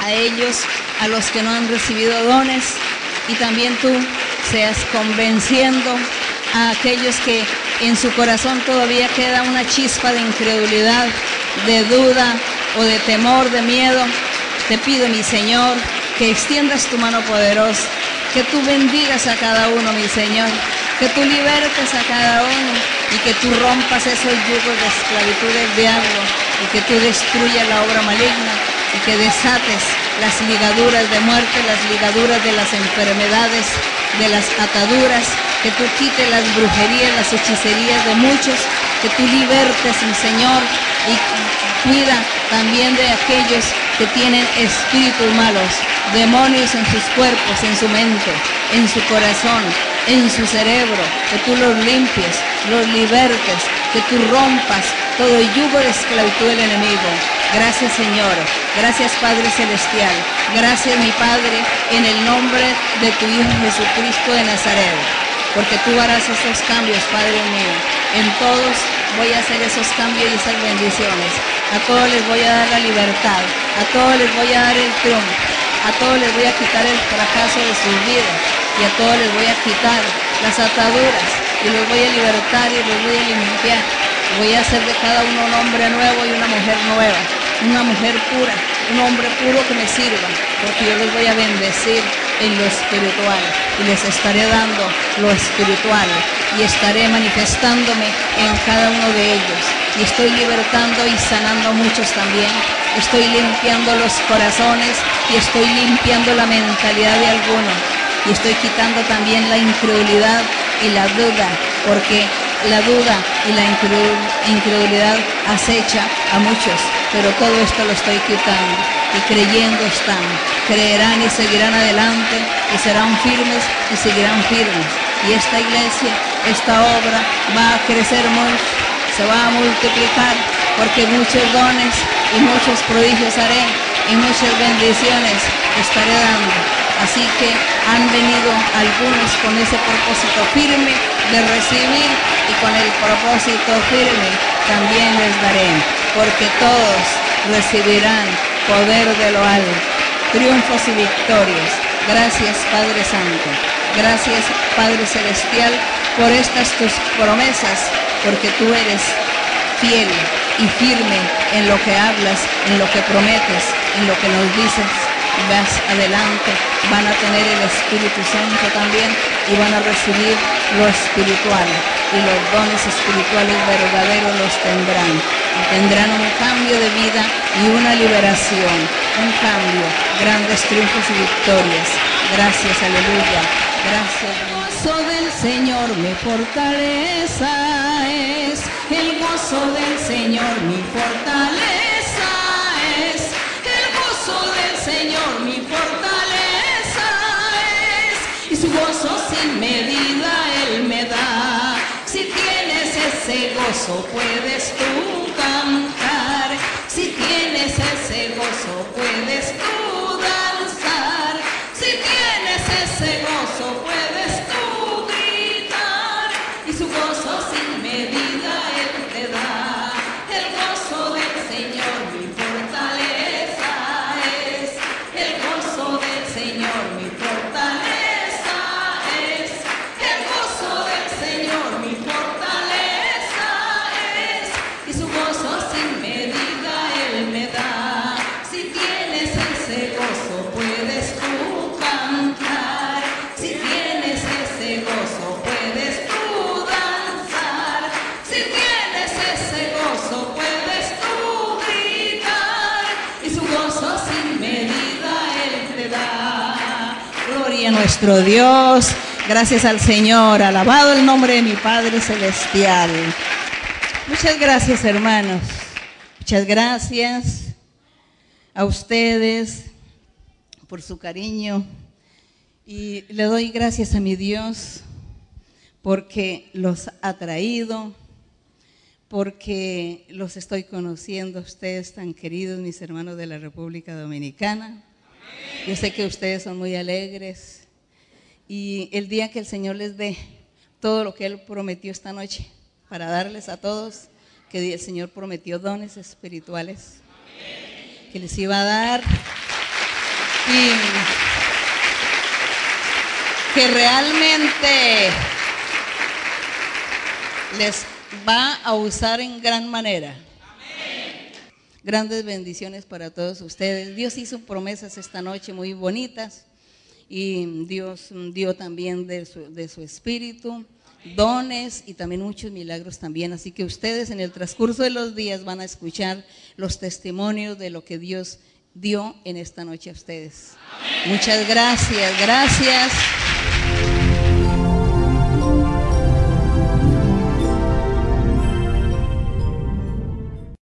a ellos, a los que no han recibido dones, y también tú seas convenciendo a aquellos que en su corazón todavía queda una chispa de incredulidad, de duda, o de temor, de miedo, te pido, mi Señor, que extiendas tu mano poderosa, que tú bendigas a cada uno, mi Señor, que tú libertes a cada uno y que tú rompas esos yugos de esclavitud del diablo y que tú destruyas la obra maligna y que desates las ligaduras de muerte, las ligaduras de las enfermedades de las ataduras, que tú quites las brujerías, las hechicerías de muchos, que tú libertes, mi Señor, y cuida también de aquellos que tienen espíritus malos, demonios en sus cuerpos, en su mente, en su corazón, en su cerebro, que tú los limpies, los libertes, que tú rompas todo yugo de esclavitud del enemigo. Gracias Señor, gracias Padre Celestial, gracias mi Padre en el nombre de tu Hijo Jesucristo de Nazaret, porque tú harás esos cambios, Padre mío. En todos voy a hacer esos cambios y esas bendiciones. A todos les voy a dar la libertad, a todos les voy a dar el triunfo, a todos les voy a quitar el fracaso de sus vidas y a todos les voy a quitar las ataduras y los voy a libertar y los voy a limpiar. Voy a hacer de cada uno un hombre nuevo y una mujer nueva, una mujer pura, un hombre puro que me sirva, porque yo los voy a bendecir en lo espiritual y les estaré dando lo espiritual y estaré manifestándome en cada uno de ellos. Y estoy libertando y sanando a muchos también. Estoy limpiando los corazones y estoy limpiando la mentalidad de algunos. Y estoy quitando también la incredulidad y la duda, porque la duda y la incredulidad acecha a muchos, pero todo esto lo estoy quitando y creyendo están, creerán y seguirán adelante y serán firmes y seguirán firmes. Y esta iglesia, esta obra va a crecer mucho, se va a multiplicar porque muchos dones y muchos prodigios haré y muchas bendiciones estaré dando. Así que han venido algunos con ese propósito firme de recibir y con el propósito firme también les daré, porque todos recibirán poder de lo alto, triunfos y victorias. Gracias Padre Santo, gracias Padre Celestial por estas tus promesas, porque tú eres fiel y firme en lo que hablas, en lo que prometes, en lo que nos dices vas adelante, van a tener el Espíritu Santo también y van a recibir lo espiritual y los dones espirituales verdaderos los tendrán. Tendrán un cambio de vida y una liberación, un cambio, grandes triunfos y victorias. Gracias, aleluya. Gracias. El gozo del Señor mi fortaleza es, el gozo del Señor mi fortaleza. Gozo, puedes tú cantar. Si tienes ese gozo, puedes tú nuestro Dios. Gracias al Señor. Alabado el nombre de mi Padre Celestial. Muchas gracias, hermanos. Muchas gracias a ustedes por su cariño. Y le doy gracias a mi Dios porque los ha traído, porque los estoy conociendo ustedes tan queridos, mis hermanos de la República Dominicana. Yo sé que ustedes son muy alegres y el día que el Señor les dé todo lo que Él prometió esta noche para darles a todos, que el Señor prometió dones espirituales que les iba a dar y que realmente les va a usar en gran manera. Grandes bendiciones para todos ustedes. Dios hizo promesas esta noche muy bonitas y Dios dio también de su, de su espíritu dones y también muchos milagros también. Así que ustedes en el transcurso de los días van a escuchar los testimonios de lo que Dios dio en esta noche a ustedes. Muchas gracias, gracias.